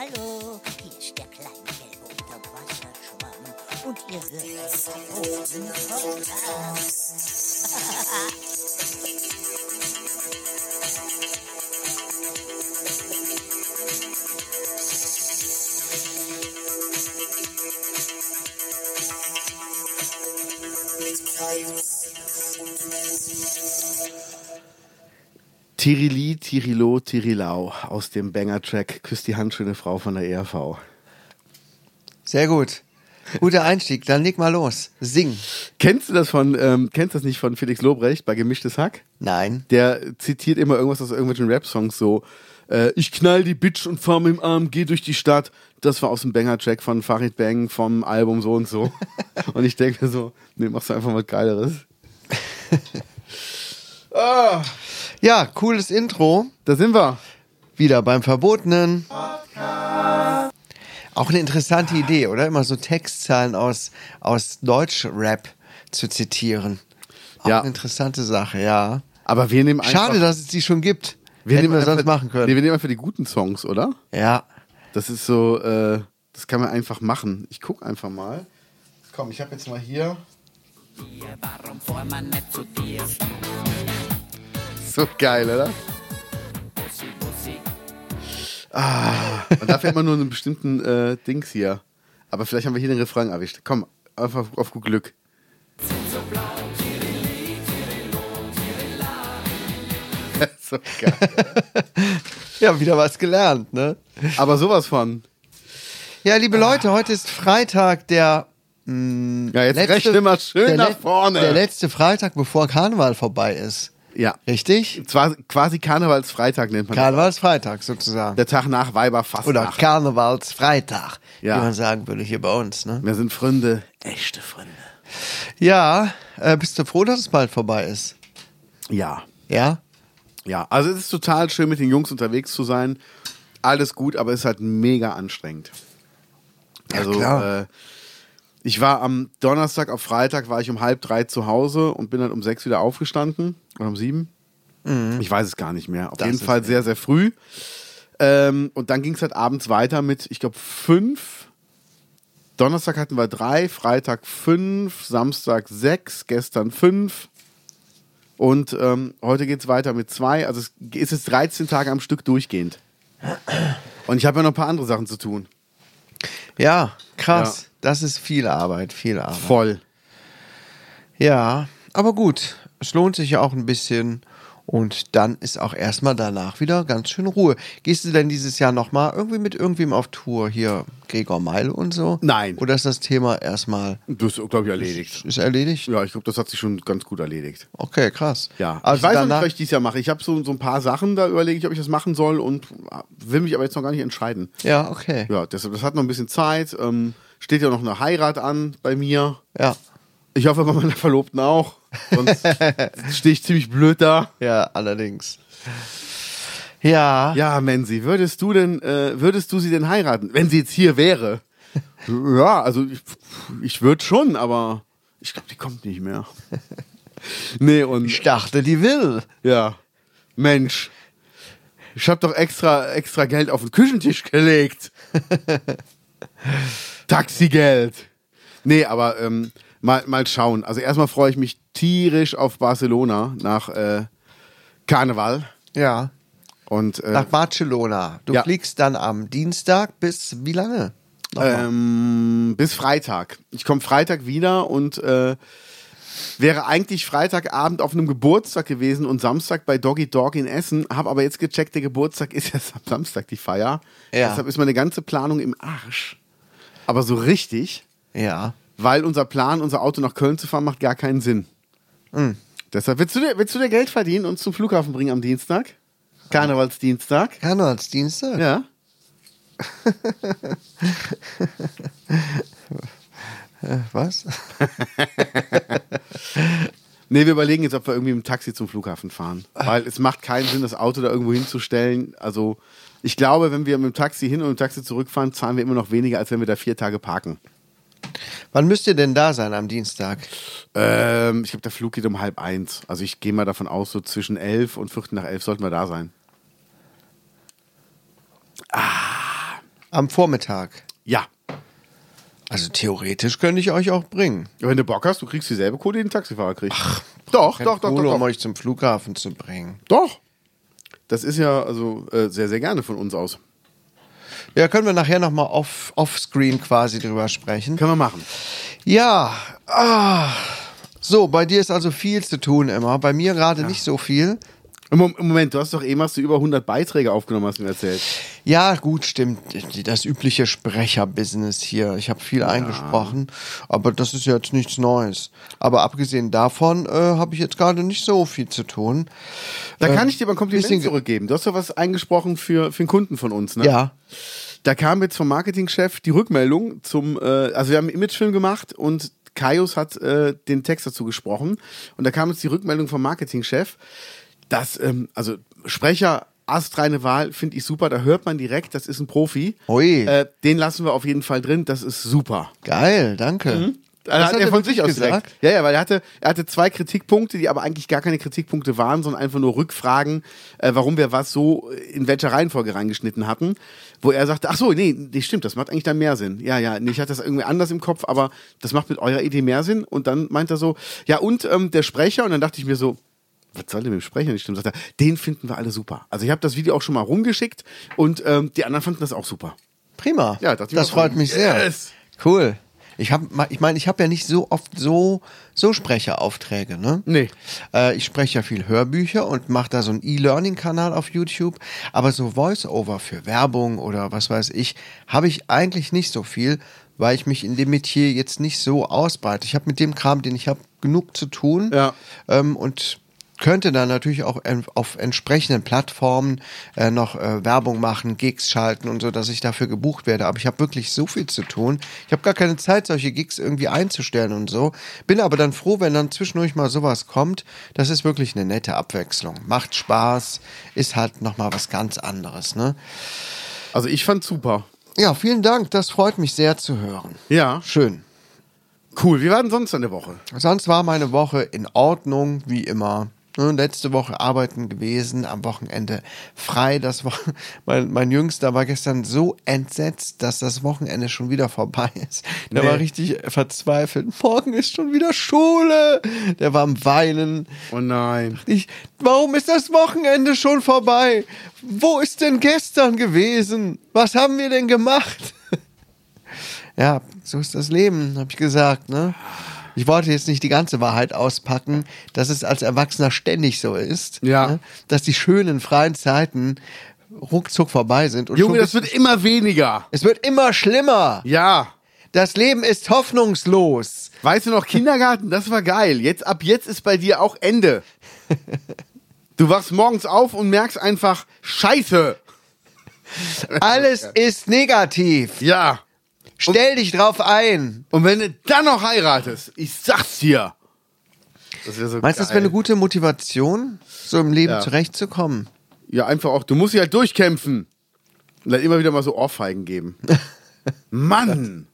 Hallo, hier ist der kleine gelbe Unterwasserschwamm und ihr hört den Podcast. Tirili, Tirilo, Tirilau aus dem Banger-Track Küss die handschöne Frau von der ERV. Sehr gut. Guter Einstieg. Dann leg mal los. Sing. Kennst du das von, ähm, kennst das nicht von Felix Lobrecht bei Gemischtes Hack? Nein. Der zitiert immer irgendwas aus irgendwelchen Rap-Songs so. Äh, ich knall die Bitch und fahr mit dem Arm, geh durch die Stadt. Das war aus dem Banger-Track von Farid Bang vom Album so und so. und ich denke mir so, nee, machst du einfach mal Geileres. ah, Ja, cooles Intro. da sind wir. Wieder beim Verbotenen. Auch eine interessante Idee, oder? Immer so Textzahlen aus, aus Deutsch-Rap zu zitieren. Auch Ja. eine interessante Sache, ja. Aber wir nehmen einfach. Schade, dass es die schon gibt. wir Hätten nehmen wir sonst machen Nee, können. wir nehmen einfach die guten Songs, oder? Ja. Das ist so, äh, das kann man einfach machen. Ich guck einfach mal. Komm, ich habe jetzt mal hier. So geil, oder? Ah, man darf ja immer nur einen bestimmten äh, Dings hier. Aber vielleicht haben wir hier den Refrain erwischt. Komm, einfach auf gut Glück. so geil. Ja, wieder was gelernt, ne? Aber sowas von. Ja, liebe Ah. Leute, heute ist Freitag, der Ja, jetzt rechne mal schön nach vorne. Der letzte Freitag, bevor Karneval vorbei ist. Ja. Richtig? Zwar quasi Karnevalsfreitag nennt man das. Karnevalsfreitag sozusagen. Der Tag nach Weiberfastnacht. Oder Karnevalsfreitag, Ja. wie man sagen würde hier bei uns. Ne? Wir sind Freunde, echte Freunde. Ja, äh, bist du froh, dass es bald vorbei ist? Ja, Ja? ja. Also es ist total schön, mit den Jungs unterwegs zu sein. Alles gut, aber es ist halt mega anstrengend. Ja, Also klar. Äh, ich war am Donnerstag auf Freitag war ich um halb drei zu Hause und bin dann um sechs wieder aufgestanden oder um sieben. Ich weiß es gar nicht mehr. Auf Mhm. Das jeden Fall sehr sehr früh. Ähm, und dann ging es halt abends weiter mit, ich glaube fünf. Donnerstag hatten wir drei, Freitag fünf, Samstag sechs, gestern fünf. Und ähm, heute geht es weiter mit zwei. Also es ist jetzt 13 Tage am Stück durchgehend. Und ich habe ja noch ein paar andere Sachen zu tun. Ja, krass. Ja. Das ist viel Arbeit, viel Arbeit. Voll. Ja, aber gut. Es lohnt sich ja auch ein bisschen. Und dann ist auch erstmal danach wieder ganz schön Ruhe. Gehst du denn dieses Jahr nochmal irgendwie mit irgendwem auf Tour? Hier Gregor Meile und so? Nein. Oder ist das Thema erstmal Das ist, glaube ich, erledigt. ist erledigt? Ja, ich glaube, das hat sich schon ganz gut erledigt. Okay, krass. Ja, Also ich weiß noch nicht, danach, was ich dieses Jahr mache. Ich habe so, so ein paar Sachen, da überlege ich, ob ich das machen soll und will mich aber jetzt noch gar nicht entscheiden. Ja, okay. Ja, deshalb, das hat noch ein bisschen Zeit. Ähm, steht ja noch eine Heirat an bei mir. Ja. Ich hoffe bei meiner Verlobten auch. Sonst stehe ich ziemlich blöd da. Ja, allerdings. Ja. Ja, Menzi, würdest du denn, äh, würdest du sie denn heiraten, wenn sie jetzt hier wäre? ja, also ich, ich würde schon, aber ich glaube, die kommt nicht mehr. nee, und Ich dachte, die will. ja, Mensch, ich habe doch extra, extra Geld auf den Küchentisch gelegt. Taxigeld. Nee, aber ähm, mal, mal schauen. Also erstmal freue ich mich tierisch auf Barcelona nach äh, Karneval. Ja. Und äh, Nach Barcelona. Du Ja. fliegst dann am Dienstag bis wie lange? Ähm, bis Freitag. Ich komme Freitag wieder und äh, wäre eigentlich Freitagabend auf einem Geburtstag gewesen und Samstag bei Doggy Dog in Essen. Habe aber jetzt gecheckt, der Geburtstag ist erst am Samstag die Feier. Ja. Deshalb ist meine ganze Planung im Arsch. Aber so richtig, ja. weil unser Plan, unser Auto nach Köln zu fahren, macht gar keinen Sinn. Hm. Deshalb willst du, dir, willst du dir Geld verdienen und zum Flughafen bringen am Dienstag? Karnevalsdienstag? Karnevalsdienstag? Ja. Äh, Was? Nee, wir überlegen jetzt, ob wir irgendwie mit dem Taxi zum Flughafen fahren. Weil es macht keinen Sinn, das Auto da irgendwo hinzustellen. Also, ich glaube, wenn wir mit dem Taxi hin und mit dem Taxi zurückfahren, zahlen wir immer noch weniger, als wenn wir da vier Tage parken. Wann müsst ihr denn da sein am Dienstag? Ähm, ich glaube, der Flug geht um halb eins. Also, ich gehe mal davon aus, so zwischen elf und viertel nach elf sollten wir da sein. Am Vormittag. Ja. Also theoretisch könnte ich euch auch bringen. Wenn du Bock hast, du kriegst dieselbe Kohle, die ein Taxifahrer kriegt. doch, doch, doch, Kohle, doch, um doch. euch zum Flughafen zu bringen. Doch. Das ist ja also äh, sehr, sehr gerne von uns aus. Ja, können wir nachher nochmal off, offscreen quasi drüber sprechen. Können wir machen. Ja, ah. so, bei dir ist also viel zu tun immer. Bei mir gerade nicht so viel. Moment, du hast doch eben hast du über 100 Beiträge aufgenommen, hast du mir erzählt. Ja, gut, stimmt. Das übliche Sprecherbusiness hier. Ich habe viel eingesprochen, aber das ist jetzt nichts Neues. Aber abgesehen davon äh, habe ich jetzt gerade nicht so viel zu tun. Da kann ich dir mal ein Kompliment zurückgeben. Du hast doch was eingesprochen für, für einen Kunden von uns, ne? Ja. Da kam jetzt vom Marketingchef die Rückmeldung zum, äh, also wir haben einen Imagefilm gemacht und Kaius hat äh, den Text dazu gesprochen und da kam jetzt die Rückmeldung vom Marketingchef, dass, ähm, also Sprecher, astreine Wahl, finde ich super, da hört man direkt, das ist ein Profi. Ui. Äh, den lassen wir auf jeden Fall drin, das ist super. Geil, danke. Er Das hat hat er von sich aus wirklich direkt. gesagt? Ja, ja, weil er hatte, er hatte zwei Kritikpunkte, die aber eigentlich gar keine Kritikpunkte waren, sondern einfach nur Rückfragen, äh, warum wir was so in welcher Reihenfolge reingeschnitten hatten. Wo er sagte, ach so, nee, nee, stimmt, das macht eigentlich dann mehr Sinn. Ja, ja, nee, ich hatte das irgendwie anders im Kopf, aber das macht mit eurer Idee mehr Sinn. Und dann meint er so, ja, und ähm, der Sprecher, und dann dachte ich mir so, was soll denn mit dem Sprecher nicht stimmen? Sagt er, den finden wir alle super. Also ich habe das Video auch schon mal rumgeschickt und ähm, die anderen fanden das auch super. Prima. Ja, das mir freut mich sehr. Yes. Cool. Ich habe, ich meine, ich habe ja nicht so oft so so Sprecheraufträge, ne? Nee. Äh, ich spreche ja viel Hörbücher und mache da so einen E-Learning-Kanal auf YouTube, aber so Voice-Over für Werbung oder was weiß ich, habe ich eigentlich nicht so viel, weil ich mich in dem Metier jetzt nicht so ausbreite. Ich habe mit dem Kram, den ich habe, genug zu tun Ja. ähm, und könnte dann natürlich auch auf entsprechenden Plattformen äh, noch äh, Werbung machen, Gigs schalten und so, dass ich dafür gebucht werde. Aber ich habe wirklich so viel zu tun. Ich habe gar keine Zeit, solche Gigs irgendwie einzustellen und so. Bin aber dann froh, wenn dann zwischendurch mal sowas kommt. Das ist wirklich eine nette Abwechslung. Macht Spaß, ist halt nochmal was ganz anderes. Ne? Also ich fand super. Ja, vielen Dank. Das freut mich sehr zu hören. Ja. Schön. Cool. Wie war denn sonst eine Woche? Sonst war meine Woche in Ordnung, wie immer. Ne, Letzte Woche arbeiten gewesen, am Wochenende frei. Das war, mein, mein Jüngster war gestern so entsetzt, dass das Wochenende schon wieder vorbei ist. Der Nee. war richtig verzweifelt. Morgen ist schon wieder Schule. Der war am Weinen. Oh nein. Ich, warum ist das Wochenende schon vorbei? Wo ist denn gestern gewesen? Was haben wir denn gemacht? ja, so ist das Leben, habe ich gesagt, ne? Ich wollte jetzt nicht die ganze Wahrheit auspacken, dass es als Erwachsener ständig so ist, Ja. ne? dass die schönen freien Zeiten ruckzuck vorbei sind. Und Junge, das wird immer weniger. es wird immer schlimmer. Ja. Das Leben ist hoffnungslos. Weißt du noch, Kindergarten, das war geil. Jetzt, ab jetzt ist bei dir auch Ende. Du wachst morgens auf und merkst einfach, Scheiße. Alles ist negativ. Ja. Stell dich drauf ein. Und wenn du dann noch heiratest, ich sag's dir. Das so Meinst du, das wäre eine gute Motivation, so im Leben Ja. zurechtzukommen? Ja, einfach auch, du musst dich halt durchkämpfen. Und dann immer wieder mal so Ohrfeigen geben. Mann.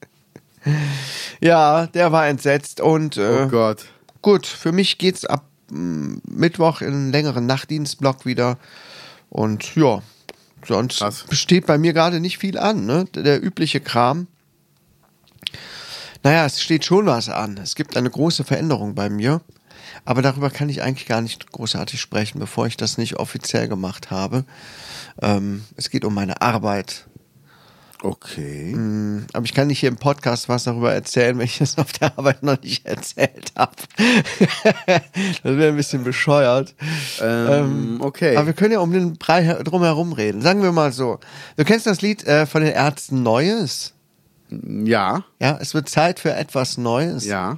Ja, der war entsetzt und äh, Oh Gott. gut, für mich geht's ab mm, Mittwoch in einen längeren Nachtdienstblock wieder und ja, sonst Krass. besteht bei mir gerade nicht viel an, ne? Der übliche Kram. Naja, es steht schon was an. Es gibt eine große Veränderung bei mir. Aber darüber kann ich eigentlich gar nicht großartig sprechen, bevor ich das nicht offiziell gemacht habe. Ähm, es geht um meine Arbeit. Okay. Aber ich kann nicht hier im Podcast was darüber erzählen, wenn ich es auf der Arbeit noch nicht erzählt habe. das wäre ein bisschen bescheuert. Ähm, okay. Aber wir können ja um den Brei her- drumherum reden. Sagen wir mal so. Du kennst das Lied äh, von den Ärzten Neues? Ja. Ja, es wird Zeit für etwas Neues. Ja.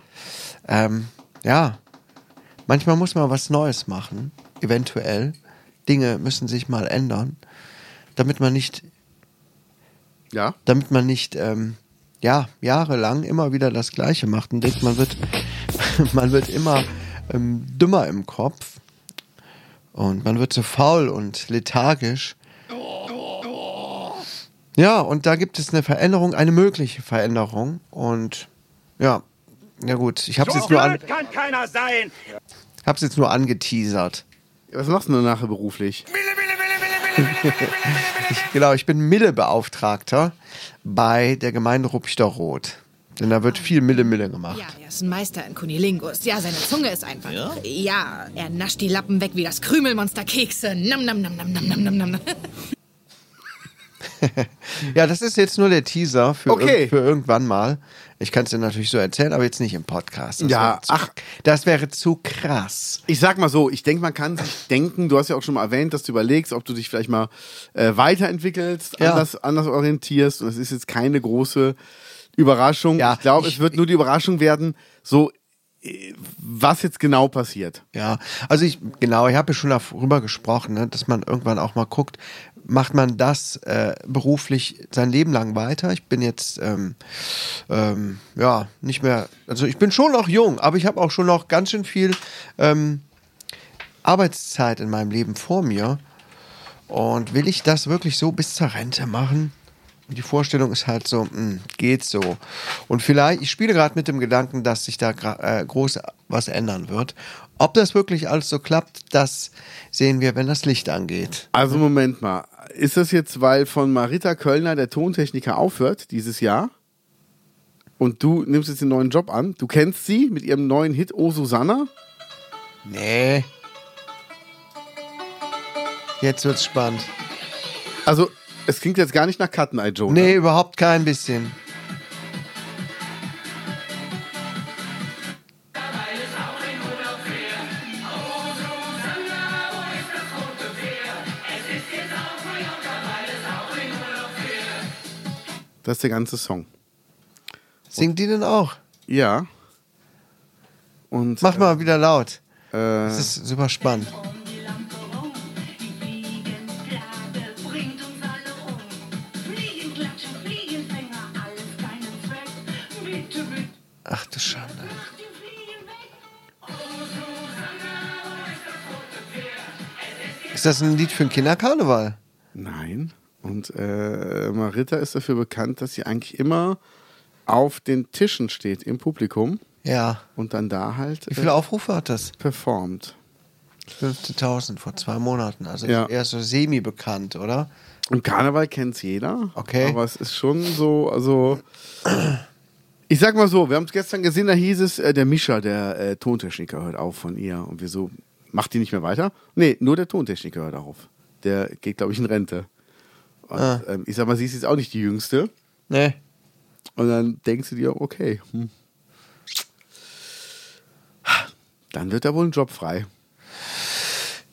Ähm, ja. Manchmal muss man was Neues machen. Eventuell. Dinge müssen sich mal ändern. Damit man nicht Ja. damit man nicht ähm, ja jahrelang immer wieder das Gleiche macht und denkt, man wird man wird immer ähm, dümmer im Kopf und man wird so faul und lethargisch. Ja, und da gibt es eine Veränderung, eine mögliche Veränderung und ja, ja gut, ich habe es So jetzt nur an, blöd kann keiner sein. hab's jetzt nur angeteasert. Was machst du denn nachher beruflich? Wille, Wille, Wille, Wille. Genau, ich bin Mille-Beauftragter bei der Gemeinde Ruppichteroth. Denn da wird viel Mille-Mille gemacht. Ja, er ist ein Meister in Kunilingus. Ja, seine Zunge ist einfach. Ja? er nascht die Lappen weg wie das Krümelmonster Kekse. Nam, nam, nam, nam, nam, nam, nam, nam. Ja, das ist jetzt nur der Teaser für, Okay. irg- für irgendwann mal. Ich kann es dir natürlich so erzählen, aber jetzt nicht im Podcast. Das Ja, zu, ach. Das wäre zu krass. Ich sag mal so, ich denke, man kann sich denken, du hast ja auch schon mal erwähnt, dass du überlegst, ob du dich vielleicht mal äh, weiterentwickelst, Ja. anders, anders orientierst. Und es ist jetzt keine große Überraschung. Ja, ich glaube, es wird nur die Überraschung werden, so äh, was jetzt genau passiert. Ja, also ich, genau, ich habe ja schon darüber gesprochen, ne, dass man irgendwann auch mal guckt, macht man das äh, beruflich sein Leben lang weiter? Ich bin jetzt, ähm, ähm, ja, nicht mehr, also ich bin schon noch jung, aber ich habe auch schon noch ganz schön viel ähm, Arbeitszeit in meinem Leben vor mir. Und will ich das wirklich so bis zur Rente machen? Die Vorstellung ist halt so, mh, geht so. Und vielleicht, ich spiele gerade mit dem Gedanken, dass sich da äh, groß was ändern wird. Ob das wirklich alles so klappt, das sehen wir, wenn das Licht angeht. Also Moment mal, ist das jetzt, weil von Marita Kölner der Tontechniker aufhört dieses Jahr? Und du nimmst jetzt den neuen Job an? Du kennst sie mit ihrem neuen Hit Oh Susanna? Nee. Jetzt wird's spannend. Also, es klingt jetzt gar nicht nach Cut Eye Joe. Nee, ne? überhaupt kein bisschen. Das ist der ganze Song. Singt die denn auch? Ja. Und Mach mal wieder laut. äh, Das ist super spannend. Ach du Schande. Ist das ein Lied für den Kinderkarneval? nein. Und äh, Marita ist dafür bekannt, dass sie eigentlich immer auf den Tischen steht im Publikum Ja. und dann da halt Wie viele äh, Aufrufe hat das? performt. 15.000 vor zwei Monaten. Also Ja. eher so semi-bekannt, oder? Im Karneval kennt's jeder. Okay. Aber es ist schon so, also. Ich sag mal so, wir haben es gestern gesehen, da hieß es, äh, der Mischer, der äh, Tontechniker, hört auf von ihr. Und wir so, macht die nicht mehr weiter? Nee, nur der Tontechniker hört auf. Der geht, glaube ich, in Rente. Und Ah. ähm, ich sag mal, sie ist jetzt auch nicht die Jüngste. Nee. Und dann denkst du dir, okay, hm. dann wird da wohl ein Job frei.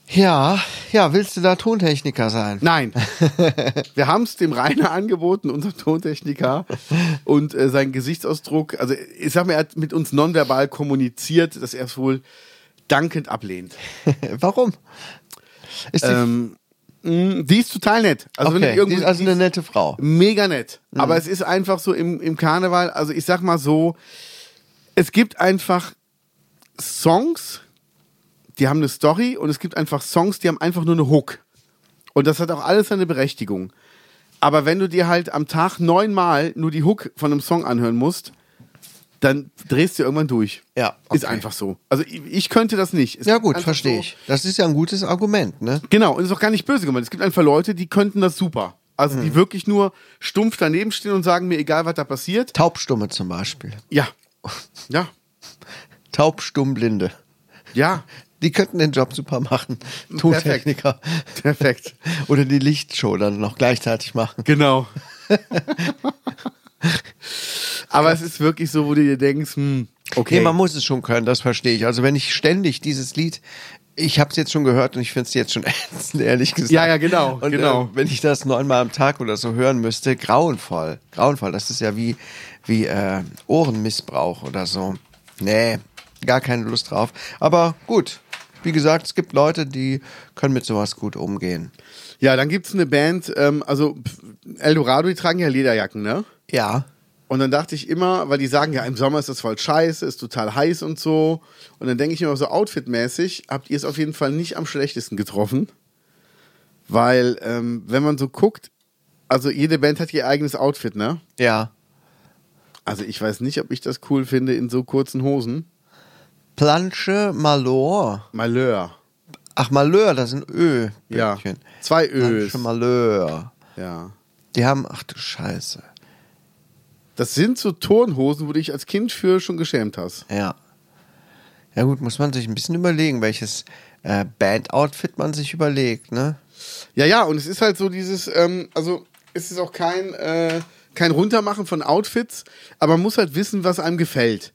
Ja, ja, willst du da Tontechniker sein? Nein. Wir haben es dem Rainer angeboten, unser Tontechniker. Und äh, sein Gesichtsausdruck, also ich sag mal, er hat mit uns nonverbal kommuniziert, dass er es wohl dankend ablehnt. Warum? Ist die, Ähm, die ist total nett. Also okay, die irgendwo ist also eine nette Frau. mega nett. Aber es ist einfach so im, im Karneval, also ich sag mal so, es gibt einfach Songs, die haben eine Story und es gibt einfach Songs, die haben einfach nur eine Hook. Und das hat auch alles seine Berechtigung. Aber wenn du dir halt am Tag neunmal nur die Hook von einem Song anhören musst, dann drehst du irgendwann durch. Ja, Ist okay. einfach so. Also ich, ich könnte das nicht. Es Ja gut, verstehe so- ich. Das ist ja ein gutes Argument, ne? Genau, und ist auch gar nicht böse gemeint. Es gibt einfach Leute, die könnten das super. Also Mhm. die wirklich nur stumpf daneben stehen und sagen mir, egal was da passiert. Taubstumme zum Beispiel. Ja. Ja. Taubstummblinde. Ja. Die könnten den Job super machen. Tontechniker. Perfekt. Oder die Lichtshow dann noch gleichzeitig machen. Genau. Aber es ist wirklich so, wo du dir denkst, hm, okay. Nee, man muss es schon können, das verstehe ich. Also wenn ich ständig dieses Lied, ich habe es jetzt schon gehört und ich finde es jetzt schon ätzend, ehrlich gesagt. Ja, ja, genau, Und genau. Äh, wenn ich das neunmal am Tag oder so hören müsste, grauenvoll. Grauenvoll. Das ist ja wie, wie äh, Ohrenmissbrauch oder so. Nee, gar keine Lust drauf. Aber gut. Wie gesagt, es gibt Leute, die können mit sowas gut umgehen. ja, dann gibt's eine Band, ähm, also Eldorado, die tragen ja Lederjacken, ne? Ja. Und dann dachte ich immer, weil die sagen ja, im Sommer ist das voll scheiße, ist total heiß und so. Und dann denke ich immer so outfitmäßig, habt ihr es auf jeden Fall nicht am schlechtesten getroffen. Weil, ähm, wenn man so guckt, also jede Band hat ihr eigenes Outfit, ne? Ja. Also ich weiß nicht, ob ich das cool finde in so kurzen Hosen. Planche Malor. Malheur. Ach, Malheur, das sind Ö. Ja. Bildchen. Zwei Ös. Schon Malheur. Ja. Die haben, ach du Scheiße. Das sind so Turnhosen, wo du dich als Kind für schon geschämt hast. Ja. Ja gut, muss man sich ein bisschen überlegen, welches äh, Band-Outfit man sich überlegt, ne? Ja, ja, und es ist halt so dieses, ähm, also es ist auch kein, äh, kein Runtermachen von Outfits, aber man muss halt wissen, was einem gefällt.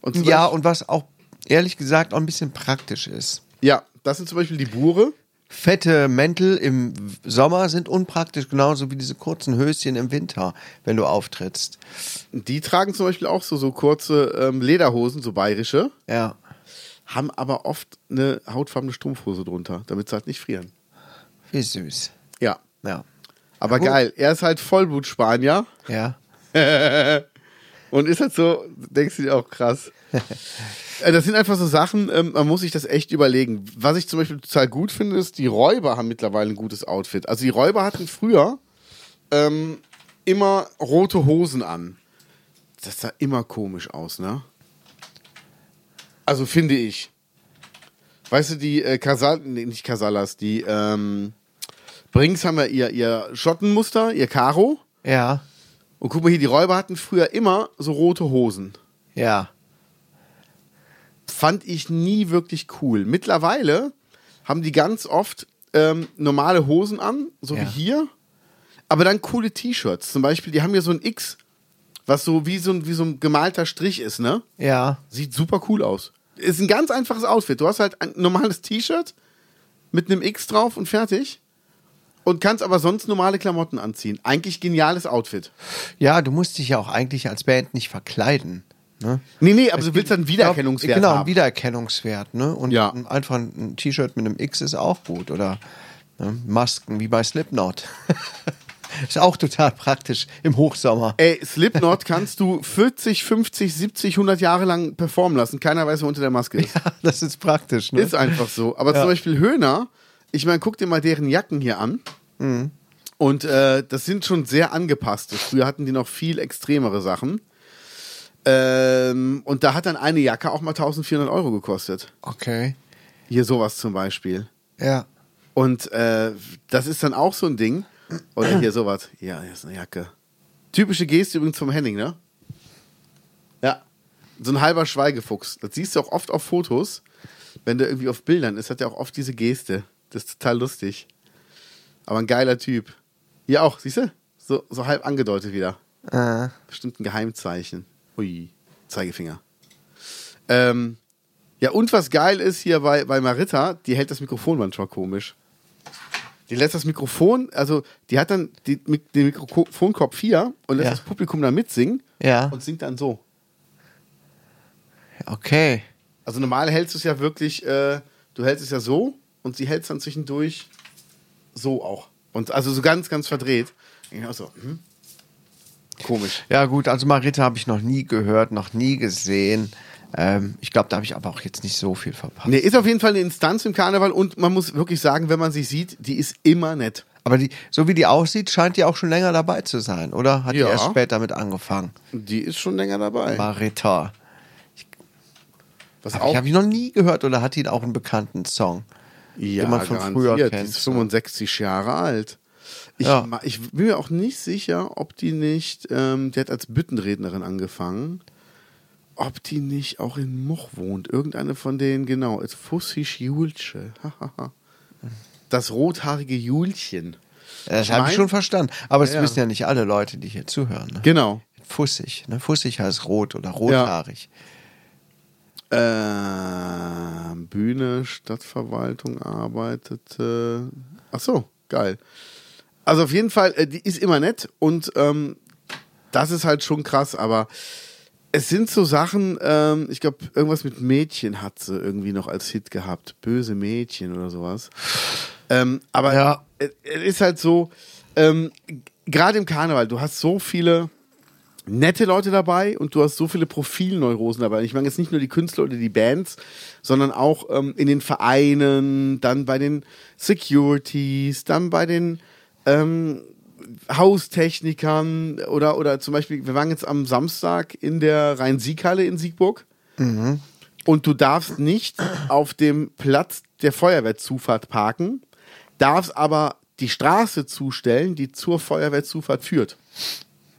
Und Ja, und was auch ehrlich gesagt auch ein bisschen praktisch ist. ja, das sind zum Beispiel die Bure. Fette Mäntel im Sommer sind unpraktisch, genauso wie diese kurzen Höschen im Winter, wenn du auftrittst. Die tragen zum Beispiel auch so, so kurze ähm, Lederhosen, so bayerische, Ja. haben aber oft eine hautfarbene Strumpfhose drunter, damit sie halt nicht frieren. Wie süß. Ja. Ja. Aber gut. geil, er ist halt Vollblut-Spanier Ja. und ist halt so, denkst du dir auch krass. Äh, Das sind einfach so Sachen, ähm, man muss sich das echt überlegen. Was ich zum Beispiel total gut finde, ist, die Räuber haben mittlerweile ein gutes Outfit. Also die Räuber hatten früher ähm, immer rote Hosen an. Das sah immer komisch aus, ne? Also finde ich. Weißt du, die äh, Casal, nee, nicht Casalas, die ähm, Brinks haben ja ihr, ihr Schottenmuster, ihr Karo. Ja. Und guck mal hier, die Räuber hatten früher immer so rote Hosen. Ja. fand ich nie wirklich cool. Mittlerweile haben die ganz oft ähm, normale Hosen an, so Ja. wie hier, aber dann coole T-Shirts. Zum Beispiel, die haben hier so ein X, was so wie so ein, wie so ein gemalter Strich ist, ne? Ja. Sieht super cool aus. Ist ein ganz einfaches Outfit. Du hast halt ein normales T-Shirt mit einem X drauf und fertig. Und kannst aber sonst normale Klamotten anziehen. Eigentlich geniales Outfit. Ja, du musst dich ja auch eigentlich als Band nicht verkleiden. Ne? Nee, nee, aber Es du willst dann Wiedererkennungswert genau, haben. einen Wiedererkennungswert. Ne? Und Ja. ein- einfach ein T-Shirt mit einem X ist auch gut. Oder ne? Masken wie bei Slipknot. ist auch total praktisch im Hochsommer. Ey, Slipknot kannst du 40, 50, 70, 100 Jahre lang performen lassen. Keiner weiß, wer unter der Maske ist. das ist praktisch. Ne? Ist einfach so. Aber Ja. zum Beispiel Höhner, ich meine, guck dir mal deren Jacken hier an. Mhm. Und äh, das sind schon sehr angepasste. Früher hatten die noch viel extremere Sachen. Ähm, und da hat dann eine Jacke auch mal 1400 Euro gekostet. Okay. Hier sowas zum Beispiel. Ja. Und äh, das ist dann auch so ein Ding. Oder hier sowas. Ja, hier ist eine Jacke. Typische Geste übrigens vom Henning, ne? Ja. So ein halber Schweigefuchs. Das siehst du auch oft auf Fotos. Wenn der irgendwie auf Bildern ist, hat er auch oft diese Geste. Das ist total lustig. Aber ein geiler Typ. Hier auch, siehst du? So, so halb angedeutet wieder. Äh, Bestimmt ein Geheimzeichen. Ui, Zeigefinger. Ähm, ja, und was geil ist hier bei, bei Marita, die hält das Mikrofon manchmal komisch. Die lässt das Mikrofon, also die hat dann die, den Mikrofonkopf hier und lässt Ja. das Publikum da mitsingen ja. und singt dann so. Okay. Also normal hältst du es ja wirklich, äh, du hältst es ja so und sie hält es dann zwischendurch so auch. Und also so ganz, ganz verdreht. Ja, so, hm? Komisch. Ja, gut, also Marita habe ich noch nie gehört, noch nie gesehen. Ähm, ich glaube, da habe ich aber auch jetzt nicht so viel verpasst. Nee, ist auf jeden Fall eine Instanz im Karneval und man muss wirklich sagen, wenn man sie sieht, die ist immer nett. Aber die, so wie die aussieht, scheint die auch schon länger dabei zu sein, oder? Hat Ja. die erst später damit angefangen? Die ist schon länger dabei. Marita. Was Hab auch ich habe ich noch nie gehört, oder hat die auch einen bekannten Song? Ja, den man von früher Die kennt, ist so. 65 Jahre alt. Ich, Ja. ich bin mir auch nicht sicher, ob die nicht, ähm, die hat als Büttenrednerin angefangen, ob die nicht auch in Moch wohnt. Irgendeine von denen, genau, ist Fussisch Julche. Das rothaarige Julchen. Das Ich habe ich schon verstanden. Aber es Ja. wissen ja nicht alle Leute, die hier zuhören. Ne? Genau. Fussig. Ne? Fussig heißt rot oder rothaarig. Ähm, Bühne, Stadtverwaltung arbeitete. Ach so, geil. Also auf jeden Fall, äh, die ist immer nett und ähm, das ist halt schon krass, aber es sind so Sachen, ähm, ich glaube, irgendwas mit Mädchen hat sie irgendwie noch als Hit gehabt. Böse Mädchen oder sowas. Ähm, aber Ja. es, ist halt so, ähm, gerade im Karneval, du hast so viele nette Leute dabei und du hast so viele Profilneurosen dabei. Ich meine jetzt nicht nur die Künstler oder die Bands, sondern auch ähm, in den Vereinen, dann bei den Securities, dann bei den ähm, Haustechnikern oder, oder zum Beispiel, wir waren jetzt am Samstag in der Rhein-Sieg-Halle in Siegburg. und du darfst nicht auf dem Platz der Feuerwehrzufahrt parken, darfst aber die Straße zustellen, die zur Feuerwehrzufahrt führt.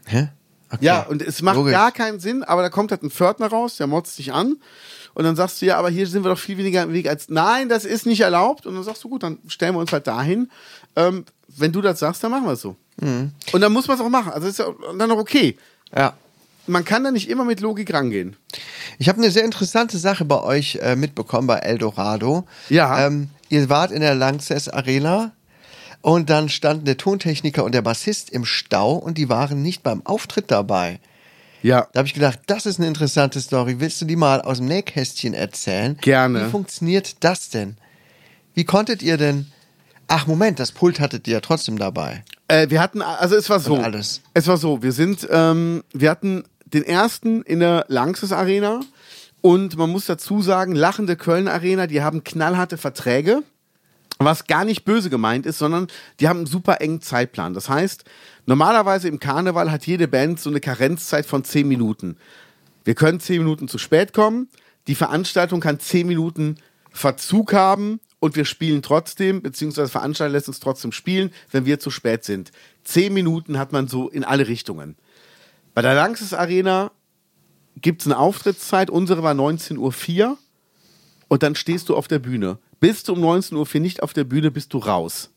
Hä? Okay. Ja, und es macht Logisch. gar keinen Sinn, aber da kommt halt ein Pförtner raus, der motzt dich an. Und dann sagst du, ja, aber hier sind wir doch viel weniger im Weg als, nein, das ist nicht erlaubt. Und dann sagst du, gut, dann stellen wir uns halt dahin. Ähm, wenn du das sagst, dann machen wir es so. Mhm. Und dann muss man es auch machen. Also ist ja dann auch okay. Ja. Man kann da nicht immer mit Logik rangehen. Ich habe eine sehr interessante Sache bei euch äh, mitbekommen bei Eldorado. Ja. Ähm, ihr wart in der Lanxess Arena und dann standen der Tontechniker und der Bassist im Stau und die waren nicht beim Auftritt dabei. Ja. Da habe ich gedacht, das ist eine interessante Story. Willst du die mal aus dem Nähkästchen erzählen? Gerne. Wie funktioniert das denn? Wie konntet ihr denn? Ach Moment, das Pult hattet ihr ja trotzdem dabei. Äh, wir hatten, also es war so. Und alles. Es war so, wir sind, ähm, wir hatten den ersten in der Lanxess Arena und man muss dazu sagen, lachende Köln Arena, die haben knallharte Verträge, was gar nicht böse gemeint ist, sondern die haben einen super engen Zeitplan. Das heißt, normalerweise im Karneval hat jede Band so eine Karenzzeit von 10 Minuten. Wir können 10 Minuten zu spät kommen, die Veranstaltung kann 10 Minuten Verzug haben und wir spielen trotzdem, beziehungsweise Veranstalter lässt uns trotzdem spielen, wenn wir zu spät sind. 10 Minuten hat man so in alle Richtungen. Bei der Lanxess Arena gibt es eine Auftrittszeit, unsere war 19.04 Uhr und dann stehst du auf der Bühne. Bist du um 19.04 Uhr nicht auf der Bühne, bist du raus.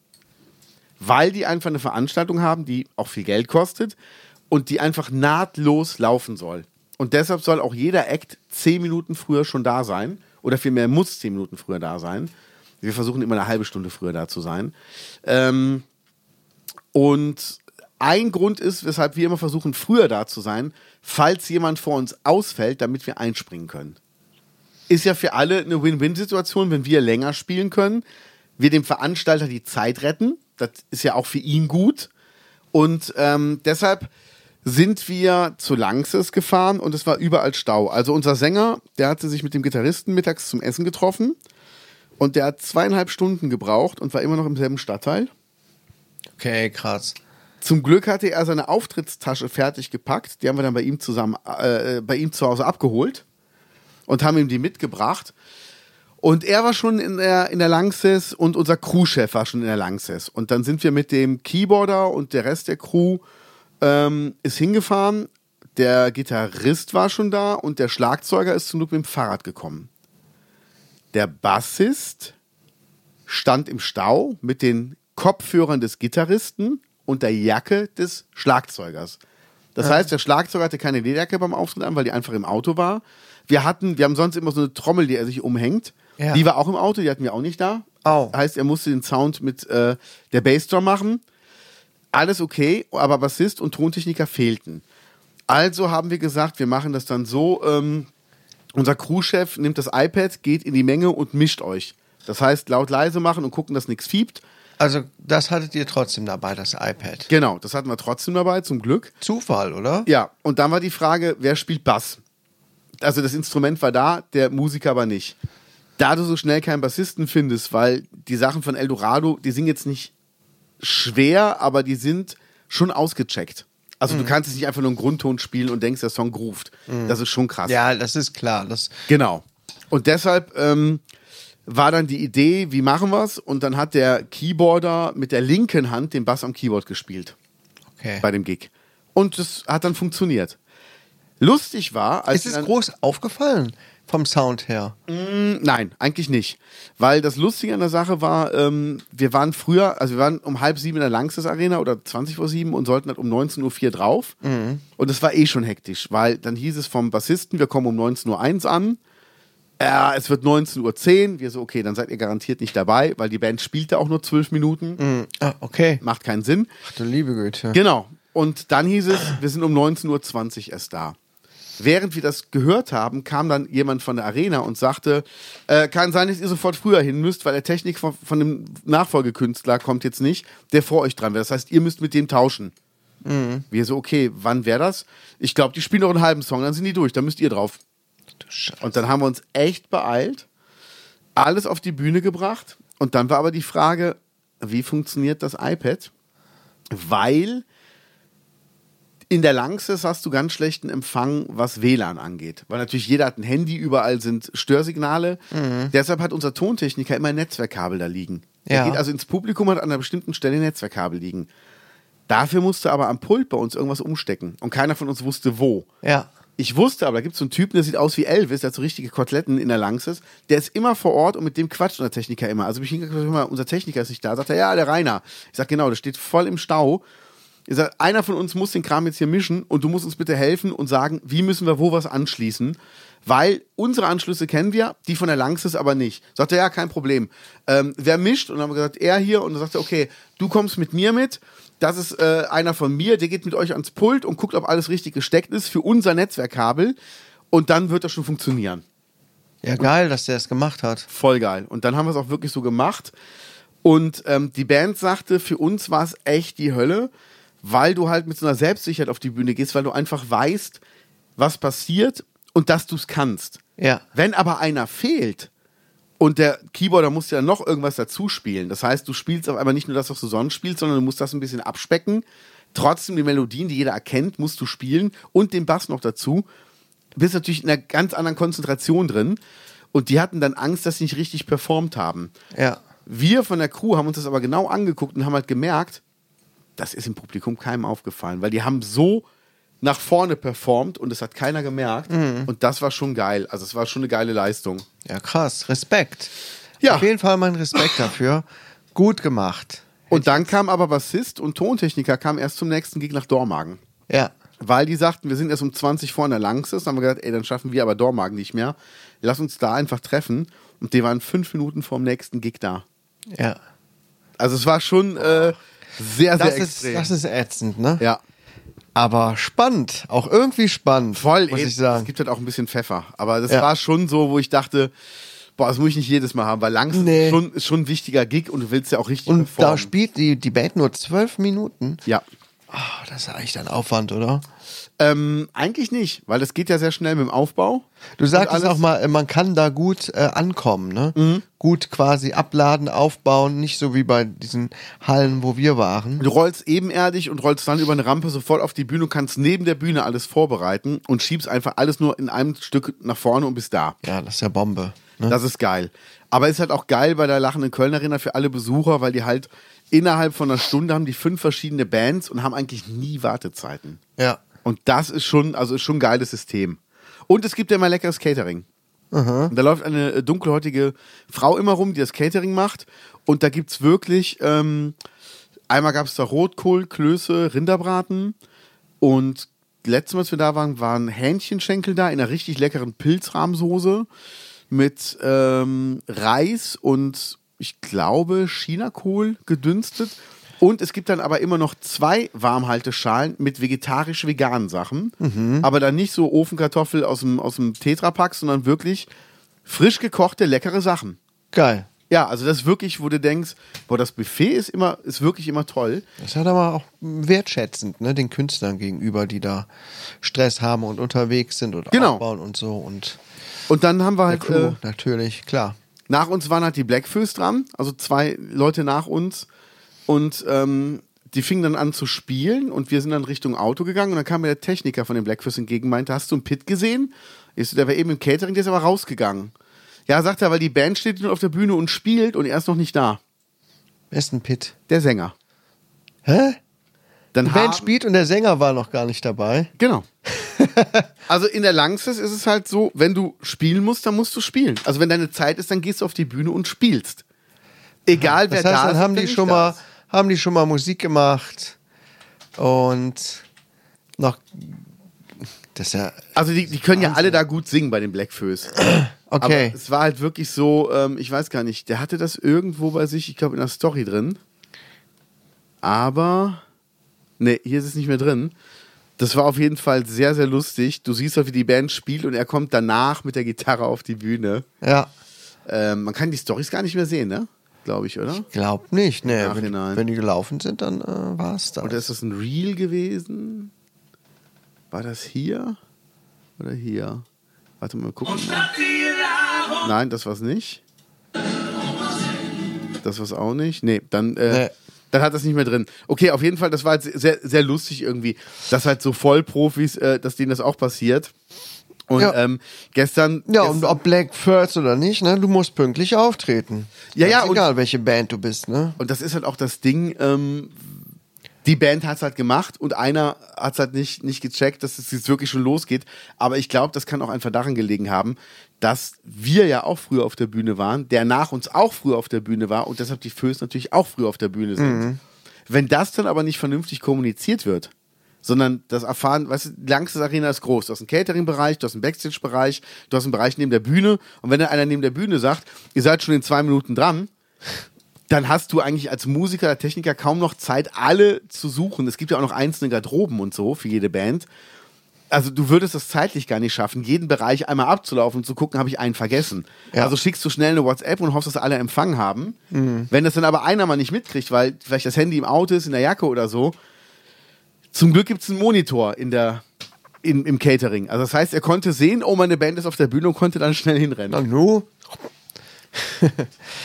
Weil die einfach eine Veranstaltung haben, die auch viel Geld kostet und die einfach nahtlos laufen soll. Und deshalb soll auch jeder Act 10 Minuten früher schon da sein. Oder vielmehr muss 10 Minuten früher da sein. Wir versuchen immer eine halbe Stunde früher da zu sein. Ähm, und ein Grund ist, weshalb wir immer versuchen, früher da zu sein, falls jemand vor uns ausfällt, damit wir einspringen können. Ist ja für alle eine Win-Win-Situation, wenn wir länger spielen können, wir dem Veranstalter die Zeit retten. Das ist ja auch für ihn gut. Und ähm, deshalb sind wir zu Lanxess gefahren und es war überall Stau. Also unser Sänger, der hatte sich mit dem Gitarristen mittags zum Essen getroffen und der hat zweieinhalb Stunden gebraucht und war immer noch im selben Stadtteil. Okay, krass. Zum Glück hatte er seine Auftrittstasche fertig gepackt. Die haben wir dann bei ihm zusammen, äh, bei ihm zu Hause abgeholt und haben ihm die mitgebracht. Und er war schon in der, in der Lanxess und unser Crewchef war schon in der Lanxess. Und dann sind wir mit dem Keyboarder und der Rest der Crew ähm, ist hingefahren. Der Gitarrist war schon da und der Schlagzeuger ist zum Glück mit dem Fahrrad gekommen. Der Bassist stand im Stau mit den Kopfhörern des Gitarristen und der Jacke des Schlagzeugers. Das heißt, der Schlagzeuger hatte keine Lederjacke beim Auftritt an, weil die einfach im Auto war. Wir hatten, wir haben sonst immer so eine Trommel, die er sich umhängt. Ja. Die war auch im Auto, die hatten wir auch nicht da. Au. Heißt, er musste den Sound mit äh, der Bassdrum machen. Alles okay, aber Bassist und Tontechniker fehlten. Also haben wir gesagt, wir machen das dann so, ähm, unser Crewchef nimmt das iPad, geht in die Menge und mischt euch. Das heißt, laut leise machen und gucken, dass nichts fiebt. Also, das hattet ihr trotzdem dabei, das iPad. Genau, das hatten wir trotzdem dabei, zum Glück. Zufall, oder? Ja, und dann war die Frage, wer spielt Bass? Also das Instrument war da, der Musiker aber nicht. Da du so schnell keinen Bassisten findest, weil die Sachen von Eldorado, die sind jetzt nicht schwer, aber die sind schon ausgecheckt. Also du kannst jetzt nicht einfach nur einen Grundton spielen und denkst, der Song groovt. Das ist schon krass. Ja, das ist klar. Das, Genau. Und deshalb ähm, war dann die Idee, wie machen wir's? Und dann hat der Keyboarder mit der linken Hand den Bass am Keyboard gespielt okay. bei dem Gig. Und das hat dann funktioniert. Lustig war, als Ist es groß aufgefallen vom Sound her? Nein, eigentlich nicht. Weil das Lustige an der Sache war, ähm, wir waren früher, also wir waren um halb sieben in der Langstes Arena oder 20 vor sieben und sollten halt um 19.04 Uhr drauf. Und es war eh schon hektisch, weil dann hieß es vom Bassisten, wir kommen um 19.01 Uhr an. Ja, es wird 19.10 Uhr. Wir so, okay, dann seid ihr garantiert nicht dabei, weil die Band spielte auch nur zwölf Minuten. Ah, okay. Macht keinen Sinn. Ach du liebe Güte. Genau. Und dann hieß es, wir sind um 19.20 Uhr erst da. Während wir das gehört haben, kam dann jemand von der Arena und sagte, äh, kann sein, dass ihr sofort früher hin müsst, weil der Technik von, von dem Nachfolgekünstler kommt jetzt nicht, der vor euch dran wäre. Das heißt, ihr müsst mit dem tauschen. Wir so, okay, wann wäre das? Ich glaube, die spielen noch einen halben Song, dann sind die durch, dann müsst ihr drauf. Und dann haben wir uns echt beeilt, alles auf die Bühne gebracht. Und dann war aber die Frage, wie funktioniert das iPad? Weil In der Lanxess hast du ganz schlechten Empfang, was WLAN angeht. Weil natürlich jeder hat ein Handy, überall sind Störsignale. Mhm. Deshalb hat unser Tontechniker immer ein Netzwerkkabel da liegen. Er Ja. geht also ins Publikum, hat an einer bestimmten Stelle ein Netzwerkkabel liegen. Dafür musste aber am Pult bei uns irgendwas umstecken. Und keiner von uns wusste, wo. Ja. Ich wusste aber, da gibt es so einen Typen, der sieht aus wie Elvis, der hat so richtige Koteletten in der Lanxess. Der ist immer vor Ort und mit dem quatscht unser Techniker immer. Also ich hingegangen, immer, unser Techniker ist nicht da. Sagt er, ja, der Rainer. Ich sag genau, der steht voll im Stau. Ich sag, einer von uns muss den Kram jetzt hier mischen und du musst uns bitte helfen und sagen, wie müssen wir wo was anschließen. Weil unsere Anschlüsse kennen wir, die von der Lanxess aber nicht. Sagt er, ja, kein Problem. Ähm, wer mischt? Und dann haben wir gesagt, er hier. Und dann sagt er, okay, du kommst mit mir mit. Das ist äh, einer von mir, der geht mit euch ans Pult und guckt, ob alles richtig gesteckt ist für unser Netzwerkkabel. Und dann wird das schon funktionieren. Ja, geil, dass der es gemacht hat. Voll geil. Und dann haben wir es auch wirklich so gemacht. Und ähm, die Band sagte, für uns war es echt die Hölle, weil du halt mit so einer Selbstsicherheit auf die Bühne gehst, weil du einfach weißt, was passiert und dass du es kannst. Ja. Wenn aber einer fehlt und der Keyboarder muss ja noch irgendwas dazu spielen, das heißt, du spielst auf einmal nicht nur das, was du sonst spielst, sondern du musst das ein bisschen abspecken. Trotzdem die Melodien, die jeder erkennt, musst du spielen und den Bass noch dazu. Bist natürlich in einer ganz anderen Konzentration drin. Und die hatten dann Angst, dass sie nicht richtig performt haben. Ja. Wir von der Crew haben uns das aber genau angeguckt und haben halt gemerkt, das ist im Publikum keinem aufgefallen, weil die haben so nach vorne performt und es hat keiner gemerkt. Und das war schon geil. Also es war schon eine geile Leistung. Ja, krass. Respekt. Ja. Auf jeden Fall mein Respekt dafür. Gut gemacht. Und dann kam aber Bassist und Tontechniker kam erst zum nächsten Gig nach Dormagen. Ja. Weil die sagten, wir sind erst um 20 vor in der Langses. Dann haben wir gesagt, ey, dann schaffen wir aber Dormagen nicht mehr. Lass uns da einfach treffen. Und die waren fünf Minuten vor dem nächsten Gig da. Ja. Also es war schon äh, sehr, sehr Das ist, extrem. das ist ätzend, ne? ja, Aber spannend. Auch irgendwie spannend. voll. Muss ich sagen. Es gibt halt auch ein bisschen Pfeffer. Aber das Ja. war schon so, wo ich dachte, boah, das muss ich nicht jedes Mal haben, weil Langses Nee. ist, schon, ist schon ein wichtiger Gig und du willst ja auch richtig Und performen. da spielt die, die Band nur zwölf Minuten. ja. Ah, das ist ja eigentlich ein Aufwand, oder? Ähm, eigentlich nicht, weil das geht ja sehr schnell mit dem Aufbau. Du sagtest alles- auch mal, äh, man kann da gut äh, ankommen, ne? Gut quasi abladen, aufbauen, nicht so wie bei diesen Hallen, wo wir waren. Du rollst ebenerdig und rollst dann über eine Rampe sofort auf die Bühne und kannst neben der Bühne alles vorbereiten und schiebst einfach alles nur in einem Stück nach vorne und bist da. Ja, das ist ja Bombe. Ne? Das ist geil. Aber ist halt auch geil bei der Lachenden Köln Arena für alle Besucher, weil die halt innerhalb von einer Stunde haben die fünf verschiedene Bands und haben eigentlich nie Wartezeiten. Ja. Und das ist schon, also ist schon ein geiles System. Und es gibt ja immer leckeres Catering. Und da läuft eine äh, dunkelhäutige Frau immer rum, die das Catering macht. Und da gibt's wirklich, ähm, einmal gab's da Rotkohl, Klöße, Rinderbraten. Und letztes Mal, als wir da waren, waren Hähnchenschenkel da in einer richtig leckeren Pilzrahmsoße mit ähm, Reis und ich glaube Chinakohl gedünstet. Und es gibt dann aber immer noch zwei Warmhalteschalen mit vegetarisch-veganen Sachen. Aber dann nicht so Ofenkartoffel aus dem, aus dem Tetrapack, sondern wirklich frisch gekochte, leckere Sachen. Geil. Ja, also das ist wirklich, wo du denkst, boah, das Buffet ist immer, ist wirklich immer toll. Das ist halt aber auch wertschätzend, ne, den Künstlern gegenüber, die da Stress haben und unterwegs sind und Genau. aufbauen und so und Und dann haben wir halt, Crew äh, natürlich, klar. Nach uns waren halt die Blackfoes dran, also zwei Leute nach uns. Und ähm, die fingen dann an zu spielen und wir sind dann Richtung Auto gegangen und dann kam mir der Techniker von den Blackfoes entgegen und meinte, hast du einen Pit gesehen? Ich so, der war eben im Catering, der ist aber rausgegangen. Ja, sagt er, weil die Band steht nun auf der Bühne und spielt und er ist noch nicht da. Wer ist ein Pit? Der Sänger. Hä? Dann Die Band spielt und der Sänger war noch gar nicht dabei. Genau. also in der Langsess ist es halt so, wenn du spielen musst, dann musst du spielen. Also wenn deine Zeit ist, dann gehst du auf die Bühne und spielst. Egal wer Das heißt, da dann ist. haben die schon mal, haben die schon mal Musik gemacht und noch. Das ist ja. Also die, die können ja alle da gut singen bei den Blackfoes. Okay. Aber es war halt wirklich so, ähm, ich weiß gar nicht, der hatte das irgendwo bei sich, ich glaube in der Story drin. Aber, ne, hier ist es nicht mehr drin. Das war auf jeden Fall sehr, sehr lustig. Du siehst halt, wie die Band spielt und er kommt danach mit der Gitarre auf die Bühne. ja. Ähm, man kann die Storys gar nicht mehr sehen, ne? Glaube ich, oder? Glaub nicht, ne. Wenn, wenn die gelaufen sind, dann äh, war es das. Oder ist das ein Reel gewesen? War das hier? Oder hier? Warte mal, gucken. Mal. Nein, das war's nicht. Das war's auch nicht. Nee, dann, äh, Nee. Dann hat das nicht mehr drin. Okay, auf jeden Fall, das war jetzt sehr, sehr lustig irgendwie, dass halt so Vollprofis, äh, dass denen das auch passiert. Und Ja. ähm, gestern. Ja, gest- und ob Black First oder nicht, ne, du musst pünktlich auftreten. Ja, ja, Ganz und- egal, welche Band du bist, ne? Und das ist halt auch das Ding, ähm, die Band hat es halt gemacht und einer hat es halt nicht, nicht gecheckt, dass es jetzt wirklich schon losgeht. Aber ich glaube, das kann auch einfach daran gelegen haben, dass wir ja auch früher auf der Bühne waren, der nach uns auch früher auf der Bühne war und deshalb die Föß natürlich auch früher auf der Bühne sind. Wenn das dann aber nicht vernünftig kommuniziert wird, sondern das Erfahren, weißt du, die Langstes Arena ist groß. Du hast einen Catering-Bereich, du hast einen Backstage-Bereich, du hast einen Bereich neben der Bühne. Und wenn dann einer neben der Bühne sagt, ihr seid schon in zwei Minuten dran, dann hast du eigentlich als Musiker, oder Techniker kaum noch Zeit, alle zu suchen. Es gibt ja auch noch einzelne Garderoben und so für jede Band. Also du würdest es zeitlich gar nicht schaffen, jeden Bereich einmal abzulaufen und zu gucken, habe ich einen vergessen. Ja. Also schickst du schnell eine WhatsApp und hoffst, dass alle Empfang haben. Wenn das dann aber einer mal nicht mitkriegt, weil vielleicht das Handy im Auto ist, in der Jacke oder so, zum Glück gibt es einen Monitor in der, in, im Catering. Also das heißt, er konnte sehen, oh, meine Band ist auf der Bühne und konnte dann schnell hinrennen. Na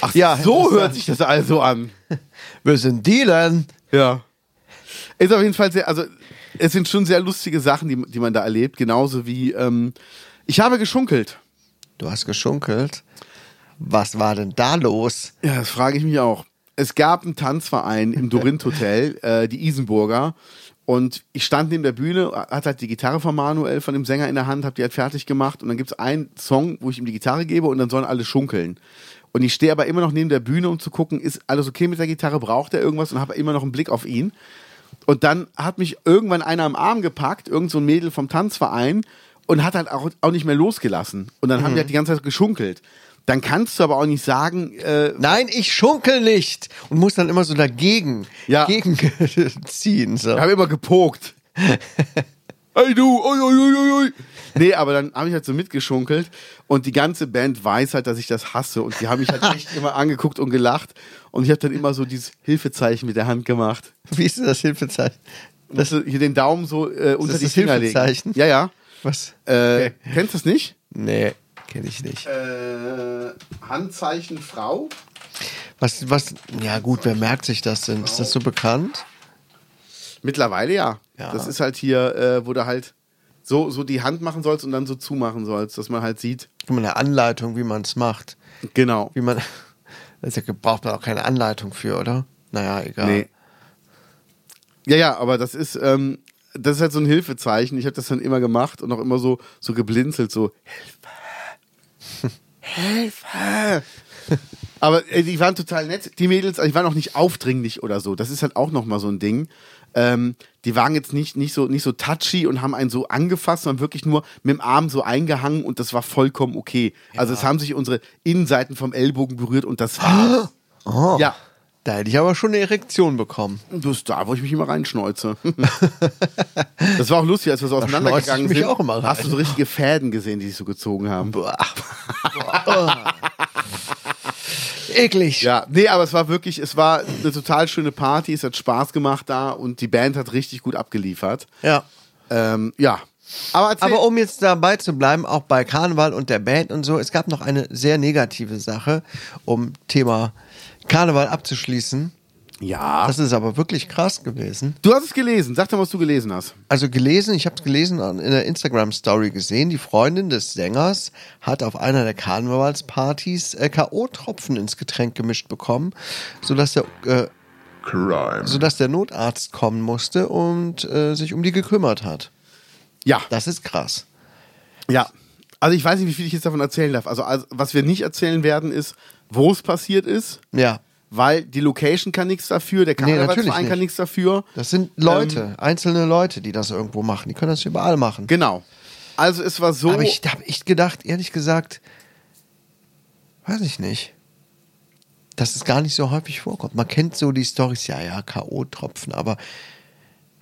Ach, Ja, so hört sich das also an. wir sind denn? Ja. Ist auf jeden Fall sehr, also es sind schon sehr lustige Sachen, die, die man da erlebt. Genauso wie, ähm, ich habe geschunkelt. Du hast geschunkelt. Was war denn da los? Ja, das frage ich mich auch. Es gab einen Tanzverein im Dorint Hotel, äh, die Isenburger. Und ich stand neben der Bühne, hatte halt die Gitarre von Manuel, von dem Sänger in der Hand, hab die halt fertig gemacht. Und dann gibt's einen Song, wo ich ihm die Gitarre gebe und dann sollen alle schunkeln. Und ich stehe aber immer noch neben der Bühne, um zu gucken, ist alles okay mit der Gitarre, braucht er irgendwas und habe immer noch einen Blick auf ihn. Und dann hat mich irgendwann einer am Arm gepackt, irgend so ein Mädel vom Tanzverein und hat halt auch, auch nicht mehr losgelassen. Und dann haben wir halt die ganze Zeit geschunkelt. Dann kannst du aber auch nicht sagen, äh, Nein, ich schunkel nicht. Und muss dann immer so dagegen Ja. gegen ziehen. So. Ich habe immer gepokt. hey du, oi, oi, oi. Nee, aber dann habe ich halt so mitgeschunkelt und die ganze Band weiß halt, dass ich das hasse und die haben mich halt echt immer angeguckt und gelacht und ich habe dann immer so dieses Hilfezeichen mit der Hand gemacht. Wie ist denn das Hilfezeichen? Dass du hier den Daumen so äh, unter das die das Finger legen. Hilfezeichen? Ja, ja. Was? Äh, Kennst du das nicht? Nee, kenne ich nicht. Äh, Handzeichen Frau. Was, was, ja gut, wer merkt sich das denn? Ist das so bekannt? Mittlerweile ja. Ja. Das ist halt hier, äh, wo du halt so, so die Hand machen sollst und dann so zumachen sollst, dass man halt sieht. Guck mal, eine Anleitung, wie man es macht. Genau. Wie man, ja- braucht man auch keine Anleitung für, oder? Naja, egal. Nee. Ja, ja, aber das ist, ähm, das ist halt so ein Hilfezeichen. Ich habe das dann immer gemacht und auch immer so, so geblinzelt, so Hilfe. Hilfe. aber äh, die waren total nett. Die Mädels, also die waren auch nicht aufdringlich oder so. Das ist halt auch nochmal so ein Ding. Ähm, die waren jetzt nicht, nicht, so, nicht so touchy und haben einen so angefasst, sondern wirklich nur mit dem Arm so eingehangen und das war vollkommen okay. Also es haben sich unsere Innenseiten vom Ellbogen berührt und das war's. Oh, Ja. Da hätte ich aber schon eine Erektion bekommen. Das ist da, wo ich mich immer reinschneuze. das war auch lustig, als wir so auseinandergegangen sind. auch immer rein. Hast du so richtige Fäden gesehen, die sich so gezogen haben? Eklig. Ja, nee, aber es war wirklich, es war eine total schöne Party, es hat Spaß gemacht da und die Band hat richtig gut abgeliefert. ja. Ähm, ja. Aber Aber um jetzt dabei zu bleiben, auch bei Karneval und der Band und so, es gab noch eine sehr negative Sache, um Thema Karneval abzuschließen. Ja. Das ist aber wirklich krass gewesen. Du hast es gelesen. Sag doch, was du gelesen hast. Also gelesen, ich habe es gelesen und in der Instagram-Story gesehen, die Freundin des Sängers hat auf einer der Karnevalspartys äh, K.O.-Tropfen ins Getränk gemischt bekommen, sodass der, äh, sodass der Notarzt kommen musste und äh, sich um die gekümmert hat. Ja. Das ist krass. Ja. Also ich weiß nicht, wie viel ich jetzt davon erzählen darf. Also, also was wir nicht erzählen werden, ist, wo es passiert ist. Ja, Weil die Location kann nichts dafür, der Karnevalsverein nicht. kann nichts dafür. das sind Leute, einzelne Leute, die das irgendwo machen. Die können das überall machen. Genau. Also es war so. Aber ich habe echt gedacht, ehrlich gesagt, weiß ich nicht, dass es gar nicht so häufig vorkommt. Man kennt so die Storys, ja, ja, K.O.-Tropfen, aber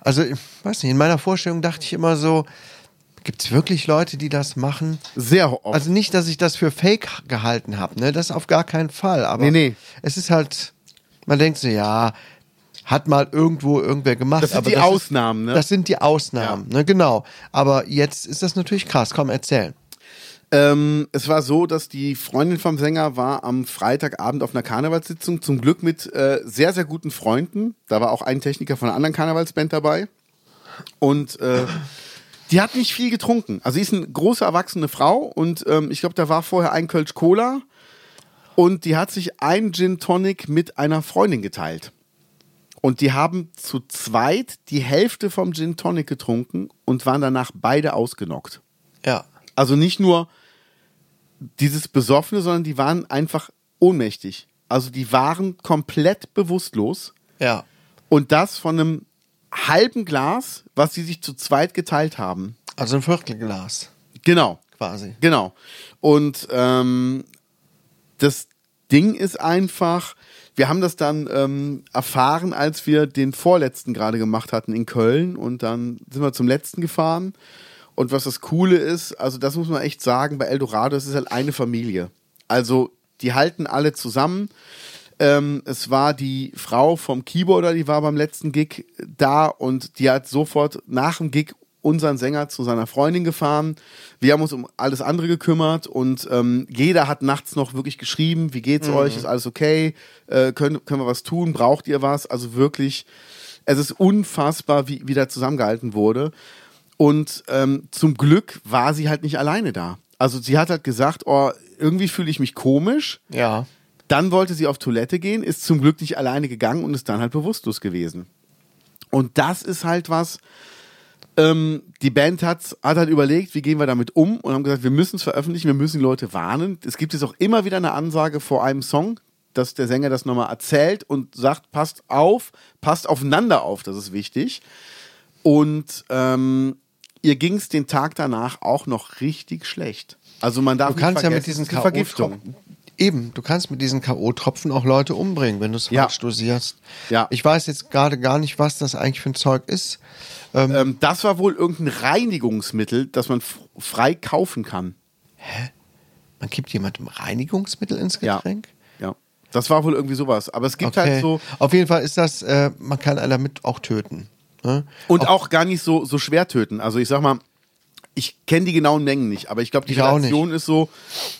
also, ich weiß nicht, in meiner Vorstellung dachte ich immer so, gibt es wirklich Leute, die das machen? sehr oft. Also nicht, dass ich das für Fake gehalten habe, ne? Das auf gar keinen Fall. Aber Nee, nee. es ist halt, man denkt so, ja, hat mal irgendwo irgendwer gemacht. Das sind aber die ist- Ausnahmen, ne? Das sind die Ausnahmen, ne? Genau. Aber jetzt ist das natürlich krass. Komm, erzähl. Ähm, es war so, dass die Freundin vom Sänger war am Freitagabend auf einer Karnevalssitzung, zum Glück mit äh, sehr, sehr guten Freunden. Da war auch ein Techniker von einer anderen Karnevalsband dabei. Und äh, die hat nicht viel getrunken. Also sie ist eine große erwachsene Frau und ähm, ich glaube, da war vorher ein Kölsch Cola und die hat sich ein Gin Tonic mit einer Freundin geteilt. Und die haben zu zweit die Hälfte vom Gin Tonic getrunken und waren danach beide ausgenockt. Ja. Also nicht nur dieses Besoffene, sondern die waren einfach ohnmächtig. Also die waren komplett bewusstlos. Ja. Und das von einem halben Glas, was sie sich zu zweit geteilt haben. Also ein Viertelglas Genau, quasi. genau. Und ähm, das Ding ist einfach, wir haben das dann ähm, erfahren, als wir den vorletzten gerade gemacht hatten in Köln und dann sind wir zum letzten gefahren. Und was das Coole ist, also das muss man echt sagen, bei Eldorado, es ist halt eine Familie. Also die halten alle zusammen. Ähm, es war die Frau vom Keyboarder, die war beim letzten Gig da und die hat sofort nach dem Gig unseren Sänger zu seiner Freundin gefahren. Wir haben uns um alles andere gekümmert und ähm, jeder hat nachts noch wirklich geschrieben, wie geht's euch, ist alles okay, äh, können, können wir was tun, braucht ihr was? Also wirklich, es ist unfassbar, wie, wie da zusammengehalten wurde. Und ähm, zum Glück war sie halt nicht alleine da. Also sie hat halt gesagt, oh, irgendwie fühle ich mich komisch. Ja. Dann wollte sie auf Toilette gehen, ist zum Glück nicht alleine gegangen und ist dann halt bewusstlos gewesen. Und das ist halt was, ähm, die Band hat, hat halt überlegt, wie gehen wir damit um und haben gesagt, wir müssen es veröffentlichen, wir müssen die Leute warnen. Es gibt jetzt auch immer wieder eine Ansage vor einem Song, dass der Sänger das nochmal erzählt und sagt, passt auf, passt aufeinander auf, das ist wichtig. Und ähm, ihr ging es den Tag danach auch noch richtig schlecht. Also man darf Du kannst ja mit diesen Vergiftung. Eben, du kannst mit diesen K.O.-Tropfen auch Leute umbringen, wenn du es Ja. falsch dosierst. Ja. Ich weiß jetzt gerade gar nicht, was das eigentlich für ein Zeug ist. Ähm, das war wohl irgendein Reinigungsmittel, das man frei kaufen kann. Man gibt jemandem Reinigungsmittel ins. Getränk? Ja. Das war wohl irgendwie sowas. Aber es gibt Okay. halt so. Auf jeden Fall ist das, äh, man kann einen damit auch töten. Ne? Und auch, gar nicht so, so schwer töten. Also ich sag mal, ich kenne die genauen Mengen nicht, aber ich glaube, die Ich Relation ist so: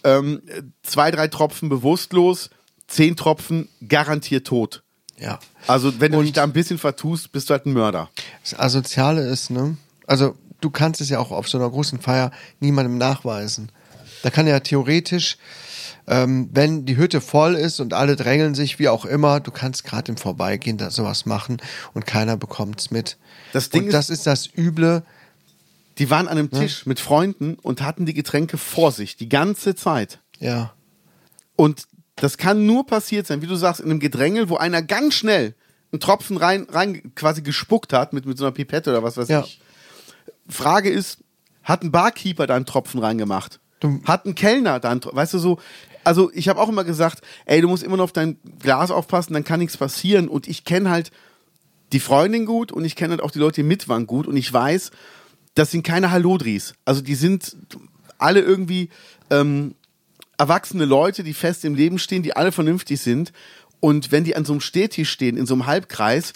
ähm, zwei, drei Tropfen bewusstlos, zehn Tropfen garantiert tot. Ja. Also, wenn du dich da ein bisschen vertust, bist du halt ein Mörder. Das Asoziale ist, ne? Also, du kannst es ja auch auf so einer großen Feier niemandem nachweisen. Da kann ja theoretisch, ähm, wenn die Hütte voll ist und alle drängeln sich, wie auch immer, du kannst gerade im Vorbeigehen da sowas machen und keiner bekommt's mit. Das Ding und ist- das ist das Üble. Die waren an einem Tisch mit Freunden und hatten die Getränke vor sich, die ganze Zeit. Ja. Und das kann nur passiert sein, wie du sagst, in einem Gedrängel, wo einer ganz schnell einen Tropfen rein, rein quasi gespuckt hat mit, mit so einer Pipette oder was weiß Ja. ich. Frage ist, hat ein Barkeeper da einen Tropfen reingemacht? Du- hat ein Kellner da einen Tropfen, weißt du so, also ich habe auch immer gesagt, ey, du musst immer noch auf dein Glas aufpassen, dann kann nichts passieren und ich kenne halt die Freundin gut und ich kenne halt auch die Leute, die mit waren gut und ich weiß, das sind keine Hallodris. Also die sind alle irgendwie ähm, erwachsene Leute, die fest im Leben stehen, die alle vernünftig sind. Und wenn die an so einem Stehtisch stehen, in so einem Halbkreis,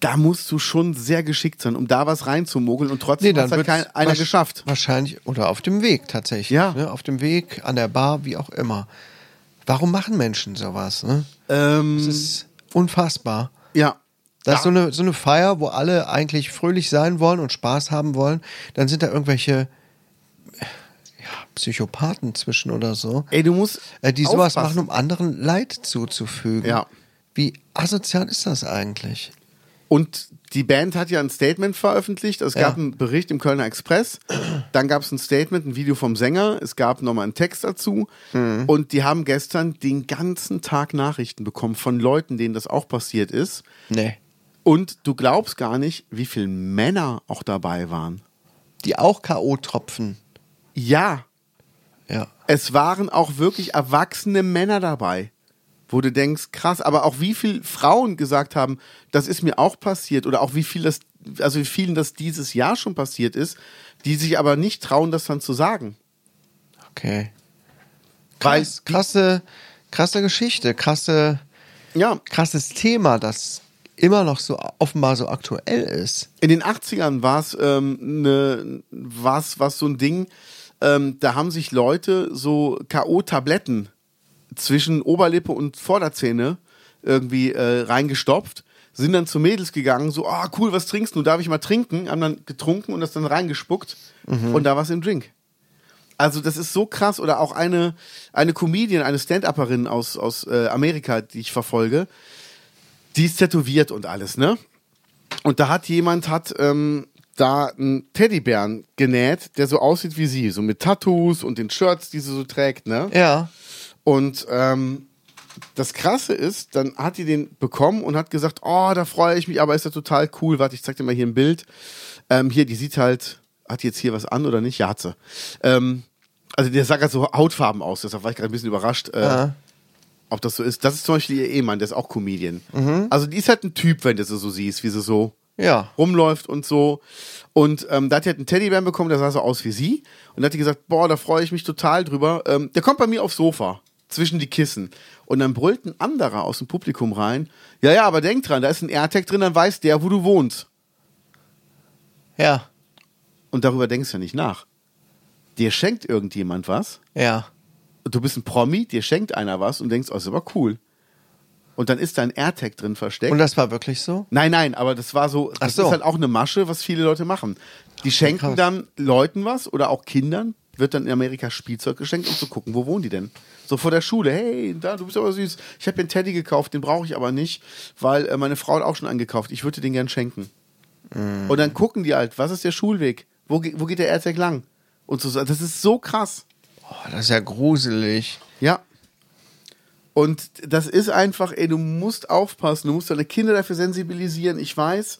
da musst du schon sehr geschickt sein, um da was reinzumogeln und trotzdem Nee, hat dann halt kein, einer geschafft. Wahrscheinlich, oder auf dem Weg tatsächlich. Ja. Ne? Auf dem Weg, an der Bar, wie auch immer. Warum machen Menschen sowas? Ne? Ähm, Das ist unfassbar. ja. Da ist so eine, so eine Feier, wo alle eigentlich fröhlich sein wollen und Spaß haben wollen. Dann sind da irgendwelche ja, Psychopathen zwischen oder so, Ey, du musst äh, die sowas aufpassen. machen, um anderen Leid zuzufügen. Ja. Wie asozial ist das eigentlich? Und die Band hat ja ein Statement veröffentlicht. Es gab Ja. einen Bericht im Kölner Express. Dann gab es ein Statement, ein Video vom Sänger. Es gab nochmal einen Text dazu. Mhm. Und die haben gestern den ganzen Tag Nachrichten bekommen von Leuten, denen das auch passiert ist. Nee. Und du glaubst gar nicht, wie viele Männer auch dabei waren. Die auch K.O.-Tropfen. Ja, Ja. es waren auch wirklich erwachsene Männer dabei, wo du denkst, krass, aber auch wie viele Frauen gesagt haben, das ist mir auch passiert oder auch wie viel das, also wie vielen das dieses Jahr schon passiert ist, die sich aber nicht trauen, das dann zu sagen. Okay. Krass, krasse, krasse Geschichte, krasse, ja, krasses Thema, das immer noch so offenbar so aktuell ist. in den 80ern war es ähm, ne, war's, war's so ein Ding, äh, ähm, da haben sich Leute so K.O.-Tabletten zwischen Oberlippe und Vorderzähne irgendwie äh, reingestopft, sind dann zu Mädels gegangen, so, ah, cool, was trinkst du? Darf ich mal trinken? Haben dann getrunken und das dann reingespuckt und da war es im Drink. Also das ist so krass. Oder auch eine, eine Comedian, eine Stand-Upperin aus, aus äh, Amerika, die ich verfolge, die ist tätowiert und alles, ne? Und da hat jemand, hat ähm, da einen Teddybären genäht, der so aussieht wie sie, so mit Tattoos und den Shirts, die sie so trägt, ne? Ja. Und ähm, das Krasse ist, dann hat die den bekommen und hat gesagt, oh, da freue ich mich, aber ist ja total cool. Warte, ich zeig dir mal hier ein Bild. Ähm, hier, die sieht halt, hat die jetzt hier was an oder nicht? Ja, hat sie. Ähm, also der sah gerade so Hautfarben aus, deshalb war ich gerade ein bisschen überrascht, äh, Ja. Ob das so ist. Das ist zum Beispiel ihr Ehemann, der ist auch Comedian. Also die ist halt ein Typ, wenn du sie so siehst, wie sie so Ja. rumläuft und so. Und ähm, da hat die halt einen Teddybären bekommen, der sah so aus wie sie. Und da hat die gesagt, boah, da freue ich mich total drüber. Ähm, der kommt bei mir aufs Sofa, zwischen die Kissen. Und dann brüllt ein anderer aus dem Publikum rein, ja, ja, aber denk dran, da ist ein AirTag drin, dann weiß der, wo du wohnst. Ja. Und darüber denkst du ja nicht nach. Dir schenkt irgendjemand was, Ja. Du bist ein Promi, dir schenkt einer was und denkst, oh, ist aber cool. Und dann ist da ein AirTag drin versteckt. Und das war wirklich so? Nein, nein, aber das war so, das so. ist halt auch eine Masche, was viele Leute machen. Die schenken krass. dann Leuten was oder auch Kindern, wird dann in Amerika Spielzeug geschenkt, um zu gucken, wo wohnen die denn? So vor der Schule, hey, da, du bist aber süß. Ich habe mir einen Teddy gekauft, den brauche ich aber nicht, weil äh, meine Frau hat auch schon angekauft. Ich würde den gern schenken. Mm. Und dann gucken die halt, was ist der Schulweg? Wo, wo geht der AirTag lang? Und so, das ist so krass. Oh, das ist ja gruselig. Ja. Und das ist einfach, ey, du musst aufpassen, du musst deine Kinder dafür sensibilisieren. Ich weiß,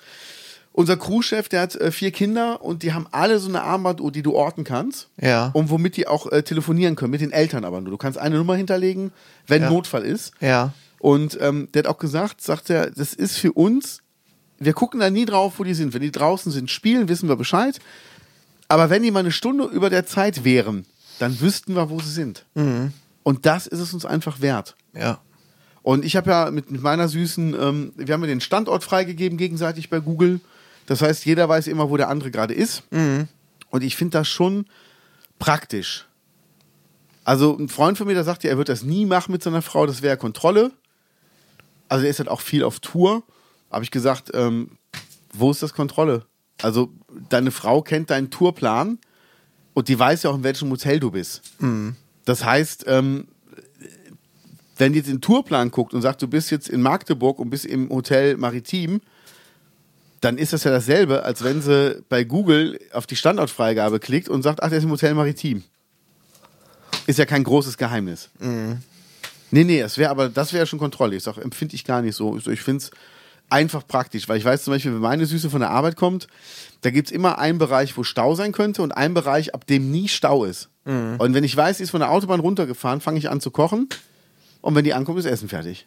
unser Crewchef, der hat äh, vier Kinder und die haben alle so eine Armbanduhr, die du orten kannst. Ja. Und womit die auch äh, telefonieren können, mit den Eltern aber nur. Du kannst eine Nummer hinterlegen, wenn Ja. Notfall ist. Ja. Und ähm, der hat auch gesagt, sagt er, das ist für uns, wir gucken da nie drauf, wo die sind. Wenn die draußen sind, spielen, wissen wir Bescheid. Aber wenn die mal eine Stunde über der Zeit wären, dann wüssten wir, wo sie sind. Und das ist es uns einfach wert. Ja. Und ich habe ja mit, mit meiner Süßen, ähm, wir haben ja den Standort freigegeben gegenseitig bei Google. Das heißt, jeder weiß immer, wo der andere gerade ist. Und ich finde das schon praktisch. Also ein Freund von mir, der sagt ja, er wird das nie machen mit seiner Frau, das wäre Kontrolle. Also er ist halt auch viel auf Tour. Habe ich gesagt, ähm, wo ist das Kontrolle? Also deine Frau kennt deinen Tourplan und die weiß ja auch, in welchem Hotel du bist. Das heißt, ähm, wenn die jetzt den Tourplan guckt und sagt, du bist jetzt in Magdeburg und bist im Hotel Maritim, dann ist das ja dasselbe, als wenn sie bei Google auf die Standortfreigabe klickt und sagt, ach, der ist im Hotel Maritim. Ist ja kein großes Geheimnis. Nee, nee, das wäre aber, das wäre schon Kontrolle. Ich sage, empfinde ich gar nicht so. Ich, so, ich finde es einfach praktisch, weil ich weiß zum Beispiel, wenn meine Süße von der Arbeit kommt, da gibt es immer einen Bereich, wo Stau sein könnte und einen Bereich, ab dem nie Stau ist. Und wenn ich weiß, sie ist von der Autobahn runtergefahren, fange ich an zu kochen und wenn die ankommt, ist Essen fertig.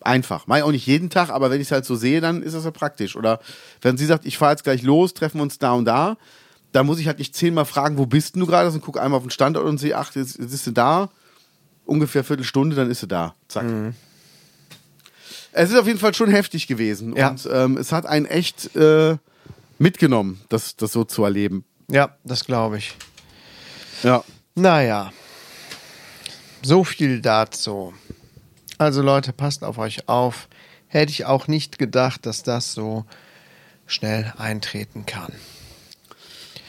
Einfach. Mach ich auch nicht jeden Tag, aber wenn ich es halt so sehe, dann ist das ja praktisch. Oder wenn sie sagt, ich fahre jetzt gleich los, treffen wir uns da und da, da muss ich halt nicht zehnmal fragen, wo bist du gerade? Und gucke einmal auf den Standort und sehe, ach, jetzt, jetzt ist sie da. Ungefähr Viertelstunde, dann ist sie da. Zack. Es ist auf jeden Fall schon heftig gewesen. Ja. Und ähm, es hat einen echt äh, mitgenommen, das, das so zu erleben. Ja, das glaube ich. Ja. Naja, so viel dazu. Also Leute, passt auf euch auf. Hätte ich auch nicht gedacht, dass das so schnell eintreten kann.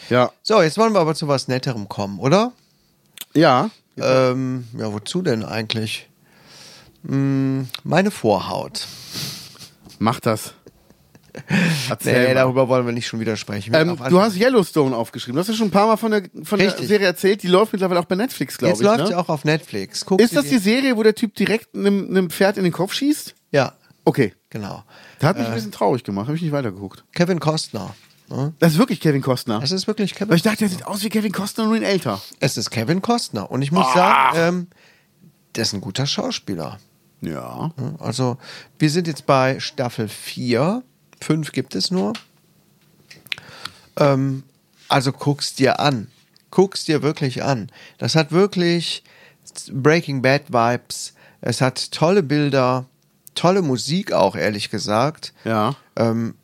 Ja. So, jetzt wollen wir aber zu was Netterem kommen, oder? Ja. Ähm, ja, wozu denn eigentlich? Hm, meine Vorhaut. Mach das. Erzähl Nee, darüber wollen wir nicht schon wieder sprechen. Ähm, du hast Yellowstone aufgeschrieben. Du hast ja schon ein paar Mal von der, von der. Serie erzählt. Die läuft mittlerweile auch bei Netflix, glaube Jetzt ich. läuft ne? sie auch auf Netflix. Guck Ist das die Serie, wo der Typ direkt einem, einem Pferd in den Kopf schießt? Ja, Okay. genau. Das hat mich ein bisschen traurig gemacht. Habe ich nicht weitergeguckt. Kevin Costner. Ne? Das ist wirklich Kevin Costner. Es ist wirklich Kevin Weil ich dachte, der sieht aus wie Kevin Costner, nur in älter. Es ist Kevin Costner. Und ich muss sagen, ähm, der ist ein guter Schauspieler. Ja. Also, wir sind jetzt bei Staffel 4. Fünf gibt es nur. Ähm, also guck's dir an. Guck's dir wirklich an. Das hat wirklich Breaking Bad Vibes. Es hat tolle Bilder, tolle Musik auch, ehrlich gesagt. Ja. Ähm,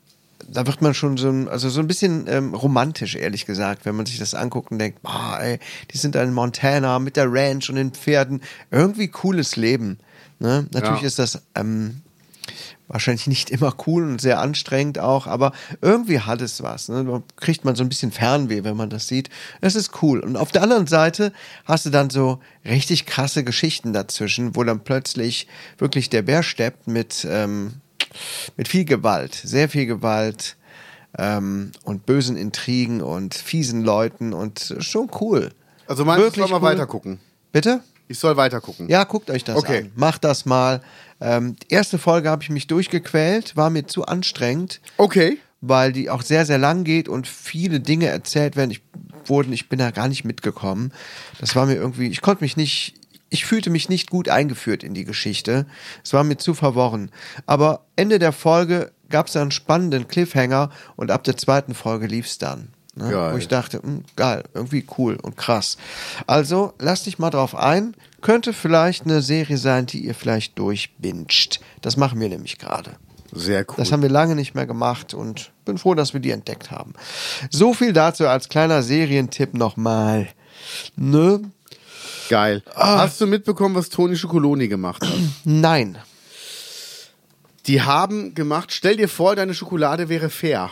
da wird man schon so ein, also so ein bisschen ähm, romantisch, ehrlich gesagt, wenn man sich das anguckt und denkt, boah, ey, die sind da in Montana mit der Ranch und den Pferden. Irgendwie cooles Leben. Ne? Natürlich Ja. ist das ähm, wahrscheinlich nicht immer cool und sehr anstrengend auch, aber irgendwie hat es was. Ne? Da kriegt man so ein bisschen Fernweh, wenn man das sieht. Das ist cool. Und auf der anderen Seite hast du dann so richtig krasse Geschichten dazwischen, wo dann plötzlich wirklich der Bär steppt mit, ähm, mit viel Gewalt, sehr viel Gewalt ähm, und bösen Intrigen und fiesen Leuten und schon cool. Also meinst du, ich Wirklich soll mal cool. weiter gucken? Bitte? Ich soll weiter gucken. Ja, guckt euch das Okay. an. Macht das mal. Ähm, die erste Folge habe ich mich durchgequält, war mir zu anstrengend, Okay. weil die auch sehr, sehr lang geht und viele Dinge erzählt werden. Ich, wurden, ich bin da gar nicht mitgekommen. Das war mir irgendwie, ich konnte mich nicht, ich fühlte mich nicht gut eingeführt in die Geschichte. Es war mir zu verworren. Aber Ende der Folge gab es einen spannenden Cliffhanger und ab der zweiten Folge lief es dann. Ne? Wo ich dachte, hm, geil, irgendwie cool und krass. Also lasst dich mal drauf ein. Könnte vielleicht eine Serie sein, die ihr vielleicht durchbinscht. Das machen wir nämlich gerade. Sehr cool. Das haben wir lange nicht mehr gemacht und bin froh, dass wir die entdeckt haben. So viel dazu als kleiner Serientipp nochmal. Ne? Geil. Ah. Hast du mitbekommen, was Toni Schokoloni gemacht hat? Nein. Die haben gemacht, stell dir vor, deine Schokolade wäre fair.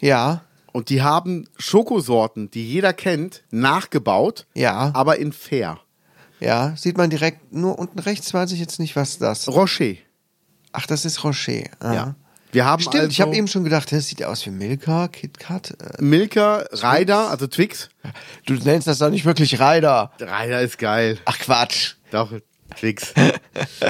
Ja. Und die haben Schokosorten, die jeder kennt, nachgebaut, Ja. aber in fair. Ja. Sieht man direkt, nur unten rechts weiß ich jetzt nicht, was das Rocher. Ach, das ist Rocher. Ah. Ja. Wir haben Stimmt, also ich habe eben schon gedacht, das sieht aus wie Milka, KitKat. Äh, Milka, Ryder, also Twix. Du nennst das doch nicht wirklich Ryder. Ryder ist geil. Ach Quatsch. Doch, Twix.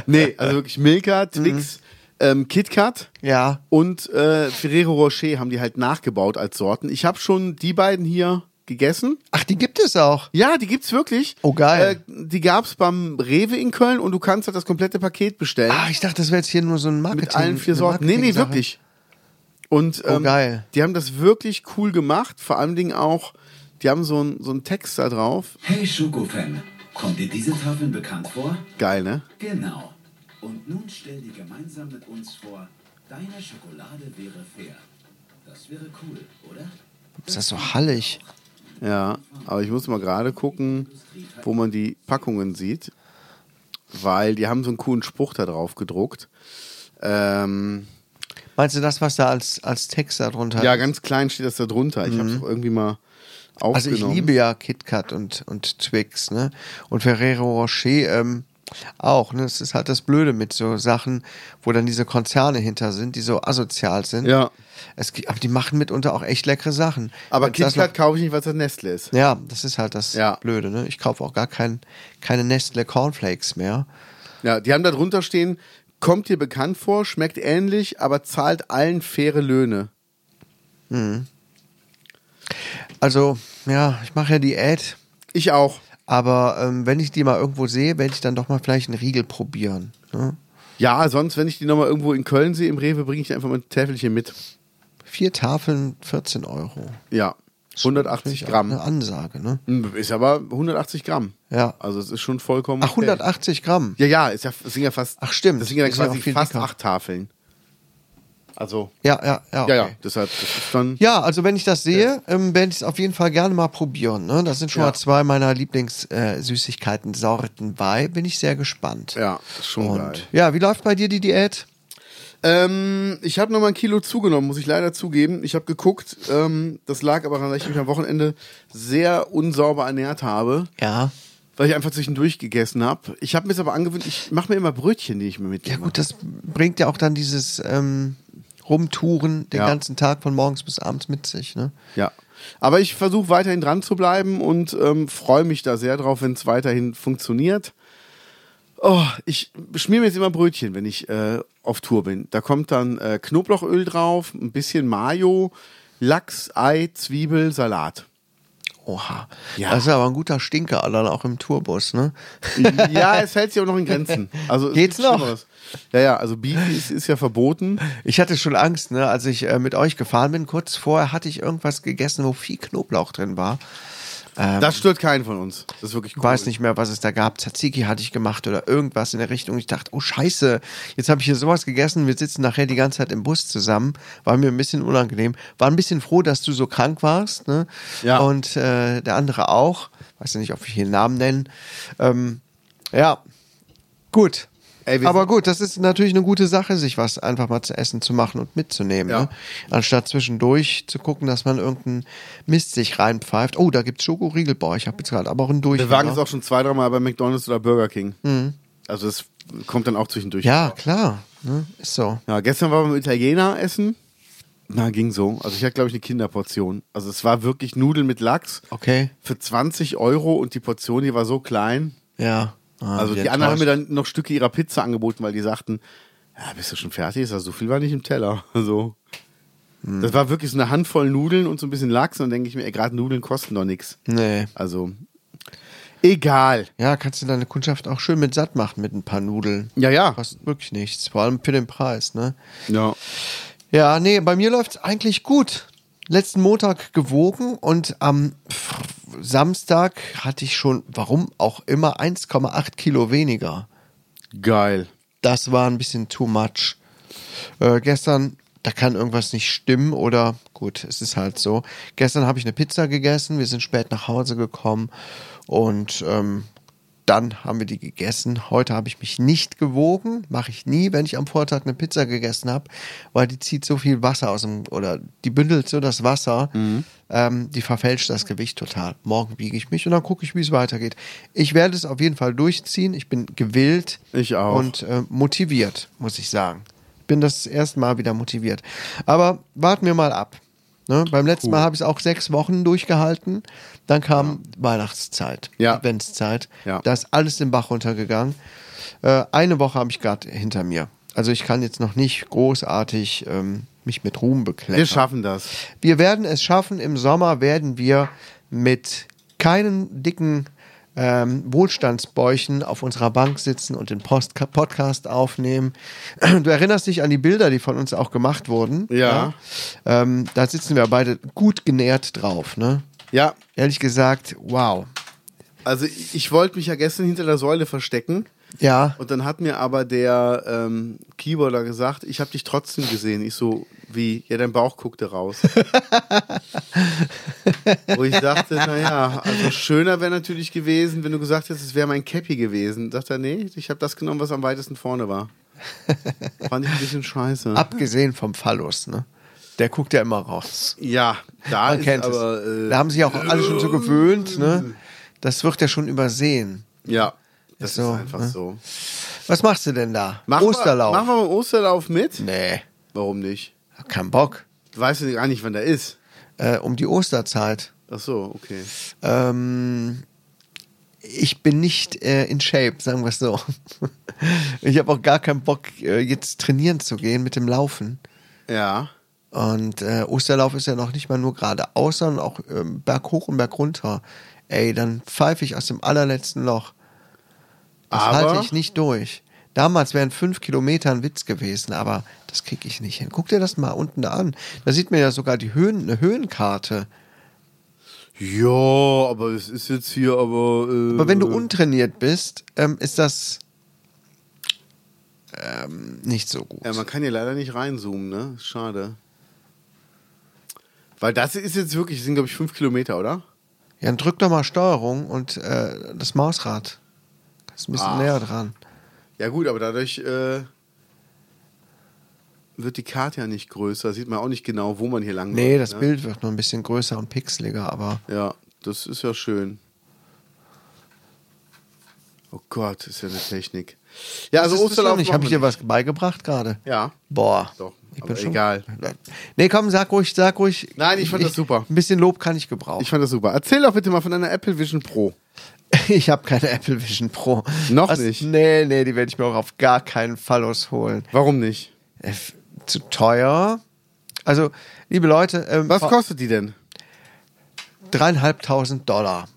nee, also wirklich Milka, Twix, ähm, KitKat Ja. und äh, Ferrero Rocher haben die halt nachgebaut als Sorten. Ich habe schon die beiden hier gegessen. Ach, die gibt es auch. Ja, die gibt's wirklich. Oh, geil. Äh, die gab's beim Rewe in Köln und du kannst halt das komplette Paket bestellen. Ah, ich dachte, das wäre jetzt hier nur so ein Marketing. mit allen vier Sorten. Nee, nee, wirklich. Und Oh, ähm, geil. die haben das wirklich cool gemacht. Vor allen Dingen auch, die haben so, ein, so einen Text da drauf. Hey Schokofan, kommt dir diese Tafeln bekannt vor? Geil, ne? Genau. Und nun stell dir gemeinsam mit uns vor, deine Schokolade wäre fair. Das wäre cool, oder? Ist das so hallig? Ja, aber ich muss mal gerade gucken, wo man die Packungen sieht, weil die haben so einen coolen Spruch da drauf gedruckt. Ähm, Meinst du das, was da als, als Text da drunter ja, ganz klein steht das da drunter. Ich habe es auch irgendwie mal Also aufgenommen. ich liebe ja KitKat und, und Twix, ne? Und Ferrero Rocher ähm, auch, ne? Es ist halt das Blöde mit so Sachen, wo dann diese Konzerne hinter sind, die so asozial sind. Ja. Es, aber die machen mitunter auch echt leckere Sachen. Aber KitKat kaufe ich nicht, weil es das Nestle ist. Ja, das ist halt das Ja. Blöde, ne? Ich kaufe auch gar kein, keine Nestle Cornflakes mehr. Ja, die haben da drunter stehen, kommt dir bekannt vor, schmeckt ähnlich, aber zahlt allen faire Löhne. Also, ja, ich mache ja Diät, Ich auch. Aber ähm, wenn ich die mal irgendwo sehe, werde ich dann doch mal vielleicht einen Riegel probieren. Ne? Ja, sonst, wenn ich die nochmal irgendwo in Köln sehe, im Rewe, bringe ich einfach mal ein Täfelchen mit. Vier Tafeln, 14 Euro. Ja, 180 Natürlich auch Gramm. Eine Ansage, ne? Ist aber 180 Gramm. Ja. Also es ist schon vollkommen. Ach, okay. 180 Gramm. Ja, ja, ist ja, das sind ja fast. Ach, stimmt. Das sind ja ja quasi viel fast dicker. acht Tafeln. Also, Ja, ja, ja. Okay. ja, ja, deshalb, das ist dann. Ja, also wenn ich das sehe, ähm, werde ich es auf jeden Fall gerne mal probieren. Ne? Das sind schon Ja. mal zwei meiner Lieblingssüßigkeiten-Sorten bei. Bin ich sehr gespannt. Ja, schon Und geil. ja, wie läuft bei dir die Diät? Ähm, ich habe nochmal ein Kilo zugenommen, muss ich leider zugeben. Ich habe geguckt, ähm, das lag aber daran, dass ich mich am Wochenende sehr unsauber ernährt habe, Ja. weil ich einfach zwischendurch gegessen habe. Ich habe mir jetzt aber angewöhnt, ich mache mir immer Brötchen, die ich mir mitnehme. Ja gut, das bringt ja auch dann dieses ähm, Rumtouren den Ja. ganzen Tag von morgens bis abends mit sich. Ne? Ja. Aber ich versuche weiterhin dran zu bleiben und ähm, freue mich da sehr drauf, wenn es weiterhin funktioniert. Oh, ich schmier mir jetzt immer Brötchen, wenn ich äh, auf Tour bin. Da kommt dann äh, Knoblauchöl drauf, ein bisschen Mayo, Lachs, Ei, Zwiebel, Salat. Oha. Ja. Das ist aber ein guter Stinker, dann auch im Tourbus, ne? Ja, es hält sich auch noch in Grenzen. Also Geht's noch? Schlimmeres. Ja, ja, also Beef ist, ist ja verboten. Ich hatte schon Angst, ne, als ich äh, mit euch gefahren bin. Kurz vorher hatte ich irgendwas gegessen, wo viel Knoblauch drin war. Das stört keinen von uns. Das ist wirklich cool. Ich weiß nicht mehr, was es da gab. Tzatziki hatte ich gemacht oder irgendwas in der Richtung. Ich dachte, oh Scheiße, jetzt habe ich hier sowas gegessen. Wir sitzen nachher die ganze Zeit im Bus zusammen. War mir ein bisschen unangenehm. War ein bisschen froh, dass du so krank warst. Ne? Ja. Und äh, der andere auch. Weiß ja nicht, ob wir hier einen Namen nennen. Ähm, ja, gut. Ey, Aber gut, das ist natürlich eine gute Sache, sich was einfach mal zu essen zu machen und mitzunehmen. Ja. Ne? Anstatt zwischendurch zu gucken, dass man irgendeinen Mist sich reinpfeift. Oh, da gibt's Schokoriegel. Boah, ich habe jetzt gerade aber auch einen durch. Wir waren jetzt auch schon zwei, dreimal bei McDonalds oder Burger King. Also es kommt dann auch zwischendurch. Mhm. Ja, klar. Ne? Ist so. Ja, gestern waren wir mit Italiener essen. Na, ging so. Also ich hatte, glaube ich, eine Kinderportion. Also es war wirklich Nudeln mit Lachs Okay. für 20 Euro und die Portion, die war so klein. Ja. Ah, Also die anderen haben mir dann noch Stücke ihrer Pizza angeboten, weil die sagten, ja, bist du schon fertig? Ist so viel war nicht im Teller. Also Hm. das war wirklich so eine Handvoll Nudeln und so ein bisschen Lachs. Und dann denke ich mir, gerade Nudeln kosten doch nichts. Nee. Also egal. Ja, kannst du deine Kundschaft auch schön mit satt machen mit ein paar Nudeln. Ja, ja. Kostet wirklich nichts. Vor allem für den Preis, ne? Ja. Ja, nee, bei mir läuft's eigentlich gut. Letzten Montag gewogen und am Samstag hatte ich schon, warum auch immer, 1,8 Kilo weniger. Geil. Das war ein bisschen too much. Äh, gestern, da kann irgendwas nicht stimmen oder gut, es ist halt so. Gestern habe ich eine Pizza gegessen, wir sind spät nach Hause gekommen und ähm, dann haben wir die gegessen. Heute habe ich mich nicht gewogen, mache ich nie, wenn ich am Vortag eine Pizza gegessen habe, weil die zieht so viel Wasser aus dem, oder die bündelt so das Wasser, ähm, die verfälscht das Gewicht total. Morgen wiege ich mich und dann gucke ich, wie es weitergeht. Ich werde es auf jeden Fall durchziehen. Ich bin gewillt Ich auch. und äh, motiviert, muss ich sagen. Ich bin das erste Mal wieder motiviert. Aber warten wir mal ab. Ne? Beim letzten Mal habe ich es auch sechs Wochen durchgehalten. Dann kam Weihnachtszeit, Ja. Adventszeit. Ja. Da ist alles den Bach runtergegangen. Äh, eine Woche habe ich gerade hinter mir. Also ich kann jetzt noch nicht großartig ähm, mich mit Ruhm bekleckern. Wir schaffen das. Wir werden es schaffen. Im Sommer werden wir mit keinen dicken ähm, Wohlstandsbäuchen auf unserer Bank sitzen und den Post Podcast aufnehmen. Du erinnerst dich an die Bilder, die von uns auch gemacht wurden. Ja. Ähm, da sitzen wir beide gut genährt drauf. Ne? Ja, Ehrlich gesagt, wow. also ich, wollte mich ja gestern hinter der Säule verstecken. Ja, Und dann hat mir aber der ähm, Keyboarder gesagt, ich habe dich trotzdem gesehen. Ich so, wie? Ja, dein Bauch guckte raus. Wo ich dachte, naja, also schöner wäre natürlich gewesen, wenn du gesagt hättest, es wäre mein Cappy gewesen. Sagt er, nee, ich habe das genommen, was am weitesten vorne war. Fand ich ein bisschen scheiße. abgesehen vom Phallus. Ne? Der guckt ja immer raus. Ja, da Man kennt aber, es. äh, da haben sich auch alle schon so gewöhnt. Ne? Das wird ja schon übersehen. ja, das so, ist einfach ne? so. Was machst du denn da? Machen Osterlauf? Wir, machen wir mal Osterlauf mit? nee, Warum nicht? hab keinen Bock. Weißt du gar nicht, wann der ist? Äh, um die Osterzeit. Ach so, okay. Ähm, ich bin nicht äh, in Shape, sagen wir es so. ich habe auch gar keinen Bock, äh, jetzt trainieren zu gehen mit dem Laufen. Ja. Und äh, Osterlauf ist ja noch nicht mal nur geradeaus, sondern auch ähm, berghoch und bergunter. Ey, dann pfeife ich aus dem allerletzten Loch. Das Aber- halte ich nicht durch. Damals wären fünf Kilometer ein Witz gewesen, aber das kriege ich nicht hin. Guck dir das mal unten da an. Da sieht man ja sogar die Höhen, eine Höhenkarte. Ja, aber es ist jetzt hier aber. Äh, Aber wenn du untrainiert bist, ähm, ist das ähm, nicht so gut. Ja, man kann hier leider nicht reinzoomen, ne? Schade. Weil das ist jetzt wirklich, das sind glaube ich fünf Kilometer, oder? Ja, dann drück doch mal Steuerung und äh, das Mausrad. Ist ein bisschen Ach. näher dran. Ja, gut, aber dadurch äh, wird die Karte ja nicht größer. Sieht man auch nicht genau, wo man hier lang Nee, läuft, das ne? Bild wird nur ein bisschen größer und pixeliger, aber Ja, das ist ja schön. Oh Gott, ist ja eine Technik. Ja, also Das Osterlauf. Ich habe dir was beigebracht gerade. Ja. Boah. Doch, ich aber egal. Nee, komm, sag ruhig, sag ruhig. Nein, ich fand das super. Ein bisschen Lob kann ich gebrauchen. Ich fand das super. Erzähl doch bitte mal von deiner Apple Vision Pro. Ich habe keine Apple Vision Pro. Noch nicht? Nee, nee, die werde ich mir auch auf gar keinen Fall ausholen. Warum nicht? Äh, f- zu teuer. Also, liebe Leute, ähm, Was kostet die denn? dreieinhalbtausend Dollar.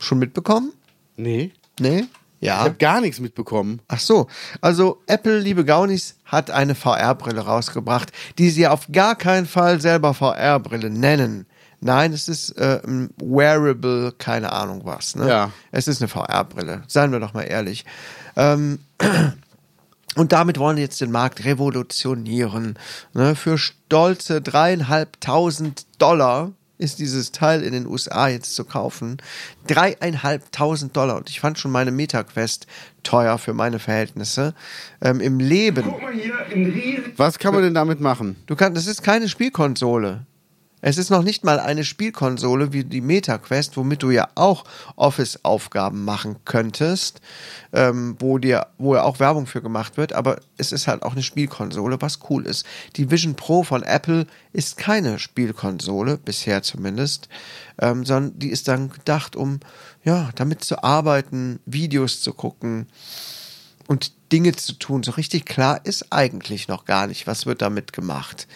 Schon mitbekommen? Nee. Nee? Ich Ja. habe gar nichts mitbekommen. Ach so, also Apple, liebe Gaunis, hat eine VR-Brille rausgebracht, die sie auf gar keinen Fall selber VR-Brille nennen. Nein, es ist äh, ein Wearable, keine Ahnung was. Ne? Ja. Es ist eine VR-Brille, seien wir doch mal ehrlich. Ähm, und damit wollen sie jetzt den Markt revolutionieren. Ne? Für stolze dreieinhalbtausend Dollar ist dieses Teil in den USA jetzt zu kaufen. Dreieinhalbtausend Dollar. Und ich fand schon meine MetaQuest teuer für meine Verhältnisse. Ähm, Im Leben. Was kann man denn damit machen? Du kannst, das ist keine Spielkonsole. Es ist noch nicht mal eine Spielkonsole wie die MetaQuest, womit du ja auch Office-Aufgaben machen könntest, ähm, wo dir, wo ja auch Werbung für gemacht wird, aber es ist halt auch eine Spielkonsole, was cool ist. Die Vision Pro von Apple ist keine Spielkonsole, bisher zumindest, ähm, sondern die ist dann gedacht, um ja, damit zu arbeiten, Videos zu gucken, und Dinge zu tun. So richtig klar ist eigentlich noch gar nicht, was wird damit gemacht.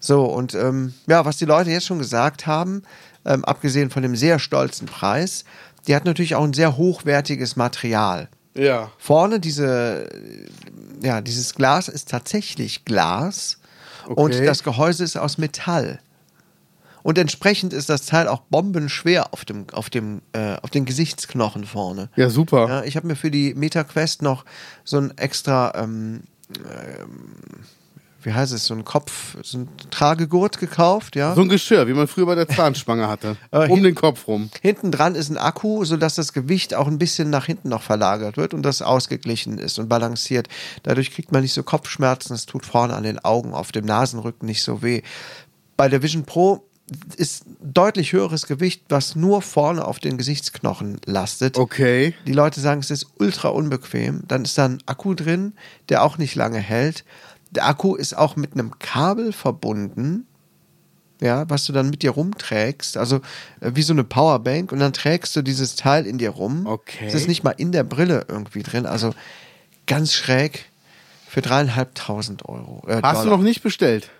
So, und ähm, ja, was die Leute jetzt schon gesagt haben, ähm, abgesehen von dem sehr stolzen Preis, die hat natürlich auch ein sehr hochwertiges Material. Ja. Vorne diese, äh, ja, dieses Glas ist tatsächlich Glas und Okay. das Gehäuse ist aus Metall. Und entsprechend ist das Teil auch bombenschwer auf dem, auf dem, äh, auf den Gesichtsknochen vorne. Ja, super. Ja, ich habe mir für die MetaQuest noch so ein extra, ähm, ähm, wie heißt es, so ein Kopf, so ein Tragegurt gekauft, ja. So ein Geschirr, wie man früher bei der Zahnspange hatte. Äh, um hin- den Kopf rum. Hinten dran ist ein Akku, sodass das Gewicht auch ein bisschen nach hinten noch verlagert wird und das ausgeglichen ist und balanciert. Dadurch kriegt man nicht so Kopfschmerzen, es tut vorne an den Augen, auf dem Nasenrücken nicht so weh. Bei der Vision Pro ist deutlich höheres Gewicht, was nur vorne auf den Gesichtsknochen lastet. Okay. Die Leute sagen, es ist ultra unbequem. Dann ist da ein Akku drin, der auch nicht lange hält. Der Akku ist auch mit einem Kabel verbunden, ja, was du dann mit dir rumträgst. Also äh, wie so eine Powerbank. Und dann trägst du dieses Teil in dir rum. Okay. Es ist nicht mal in der Brille irgendwie drin. Also ganz schräg für dreieinhalbtausend Euro. Äh, Hast du Dollar. noch nicht bestellt?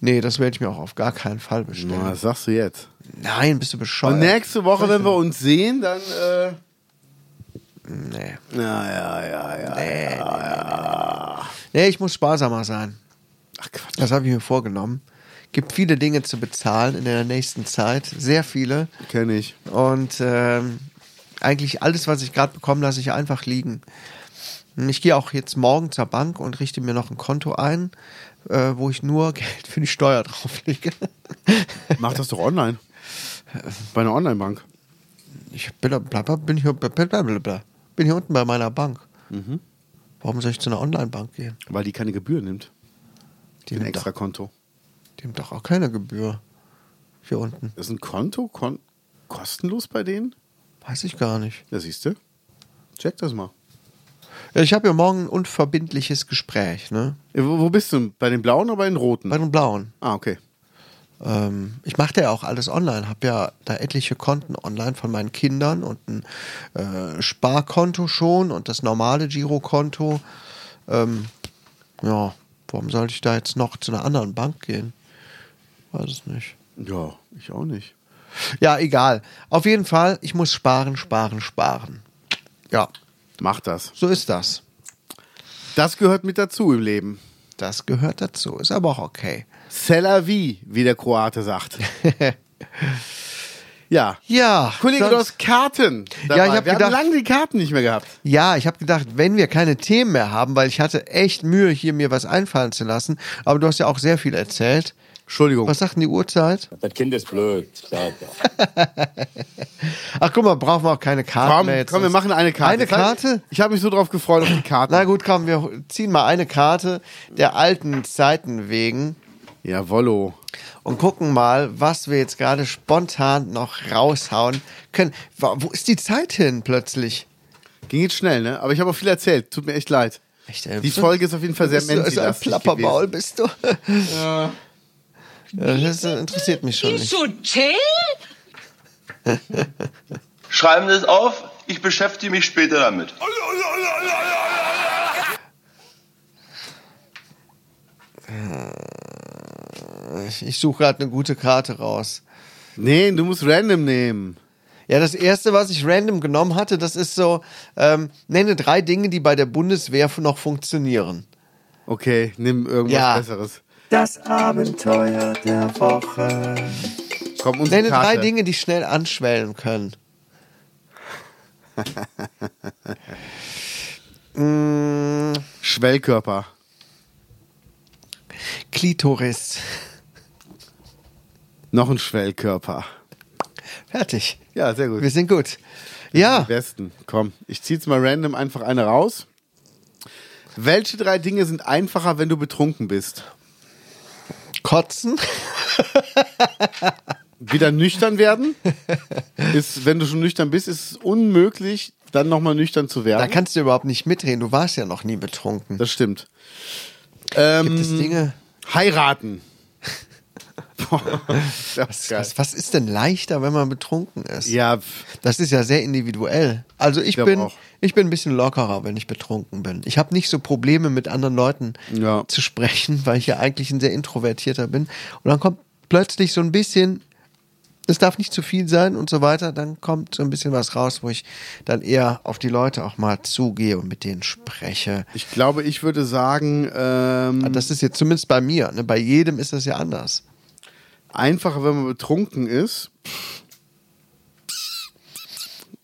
Nee, das werde ich mir auch auf gar keinen Fall bestellen. Na, was sagst du jetzt? Nein, bist du bescheuert? Und nächste Woche, wenn wir uns sehen, dann. Äh, Nee. ja, ja, ja, ja. Nee, ich muss sparsamer sein. Ach Quatsch. Das habe ich mir vorgenommen. Gibt viele Dinge zu bezahlen in der nächsten Zeit. Sehr viele. Kenn ich. Und ähm, eigentlich alles, was ich gerade bekomme, lasse ich einfach liegen. Ich gehe auch jetzt morgen zur Bank und richte mir noch ein Konto ein, äh, wo ich nur Geld für die Steuer drauflege. Mach das doch online. Bei einer Online-Bank. Ich bin, blablabla, bin, hier, blablabla, bin hier unten bei meiner Bank. Mhm. Warum soll ich zu einer Online-Bank gehen? Weil die keine Gebühr nimmt. Die Ein nimmt, extra doch, Konto. die nimmt doch auch keine Gebühr. Hier unten. Ist ein Konto kon kostenlos bei denen? Weiß ich gar nicht. Ja, siehst du. Check das mal. Ja, ich habe ja morgen ein unverbindliches Gespräch, ne? Wo bist du? Bei den blauen oder bei den roten? Bei den Blauen. ah, okay. Ähm, ich mache ja auch alles online, habe ja da etliche Konten online von meinen Kindern und ein äh, Sparkonto schon und das normale Girokonto. Ähm, ja, warum sollte ich da jetzt noch zu einer anderen Bank gehen? Weiß es nicht. Ja, ich auch nicht. Ja, egal. Auf jeden Fall, ich muss sparen, sparen, sparen. Ja, Mach das. so ist das. Das gehört mit dazu im Leben. Das gehört dazu. Ist aber auch okay. C'est la vie, wie der Kroate sagt. ja. Ja. Kollege, du hast Karten. Dabei. Ja, ich hab Wir gedacht- haben lange die Karten nicht mehr gehabt. Ja, ich habe gedacht, wenn wir keine Themen mehr haben, weil ich hatte echt Mühe, hier mir was einfallen zu lassen, aber du hast ja auch sehr viel erzählt. Entschuldigung. Was sagt denn die Uhrzeit? Das Kind ist blöd. Ach guck mal, brauchen wir auch keine Karten Komm, mehr jetzt. komm, wir machen eine Karte. Eine Karte? Ich habe mich so drauf gefreut auf die Karten. Na gut, komm, wir ziehen mal eine Karte der alten Zeiten wegen Jawollo. und gucken mal, was wir jetzt gerade spontan noch raushauen können. Wo ist die Zeit hin plötzlich? Ging jetzt schnell, ne? Aber ich habe auch viel erzählt. Tut mir echt leid. Echt, ey, Die bist Folge ist auf jeden Fall sehr bist du also ein Plappermaul bist du. Ja. Das äh, interessiert mich schon nicht. Hotel? Schreiben Sie es auf, ich beschäftige mich später damit. Ich, ich suche gerade eine gute Karte raus. Nee, du musst random nehmen. Ja, das erste, was ich random genommen hatte, das ist so, ähm, nenne drei Dinge, die bei der Bundeswehr noch funktionieren. Okay, nimm irgendwas Ja. Besseres. Das Abenteuer der Woche. Komm, unsere Nenne drei Karte. Dinge, die schnell anschwellen können. mm, Schwellkörper. Klitoris. Noch ein Schwellkörper. Fertig. Ja, sehr gut. Wir sind gut. Ja, Am besten. Komm, ich zieh jetzt mal random einfach eine raus. Welche drei Dinge sind einfacher, wenn du betrunken bist? Kotzen. Wieder nüchtern werden? Ist, wenn du schon nüchtern bist, ist es unmöglich, dann nochmal nüchtern zu werden. Da kannst du überhaupt nicht mitreden. Du warst ja noch nie betrunken. das stimmt. Ähm, Gibt es Dinge? Heiraten. Geil. Was, was ist denn leichter, wenn man betrunken ist? Ja, Das ist ja sehr individuell. Also ich, glaub bin, auch. ich bin ein bisschen lockerer, wenn ich betrunken bin. Ich habe nicht so Probleme mit anderen Leuten Ja. zu sprechen, weil ich ja eigentlich ein sehr introvertierter bin. Und dann kommt plötzlich so ein bisschen, es darf nicht zu viel sein und so weiter. Dann kommt so ein bisschen was raus, wo ich dann eher auf die Leute auch mal zugehe und mit denen spreche. ich glaube, ich würde sagen, ähm, Das ist jetzt zumindest bei mir. Ne? Bei jedem ist das ja anders. Einfacher, wenn man betrunken ist,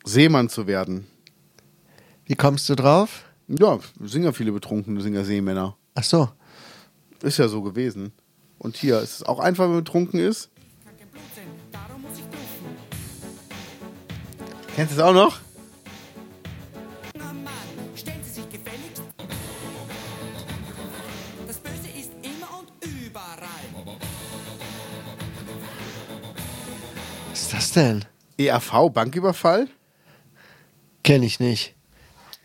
Seemann zu werden. Wie kommst du drauf? Ja, sind ja viele Betrunkene, sind ja Seemänner. Ach so. Ist ja so gewesen. Und hier ist es auch einfach, wenn man betrunken ist. Kennst du es auch noch? Denn? ERV, Banküberfall? Kenne ich nicht.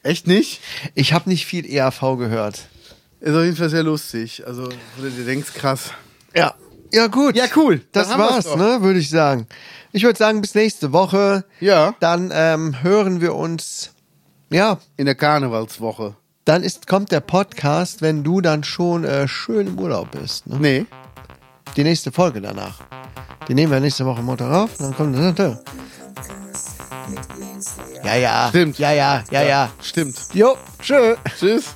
Echt nicht? Ich habe nicht viel ERV gehört. Ist auf jeden Fall sehr lustig. Also, wo du dir denkst, krass. Ja. Ja, gut. Ja, cool. Das war's, ne, würde ich sagen. Ich würde sagen, bis nächste Woche. Ja. Dann ähm, hören wir uns. Ja, In der Karnevalswoche. dann ist, kommt der Podcast, wenn du dann schon äh, schön im Urlaub bist. Ne? Nee. Die nächste Folge danach. Die nehmen wir nächste Woche Montag auf. Dann kommt. Ja, ja. Stimmt. Ja, ja, ja, ja. Stimmt. Jo, tschö. Tschüss.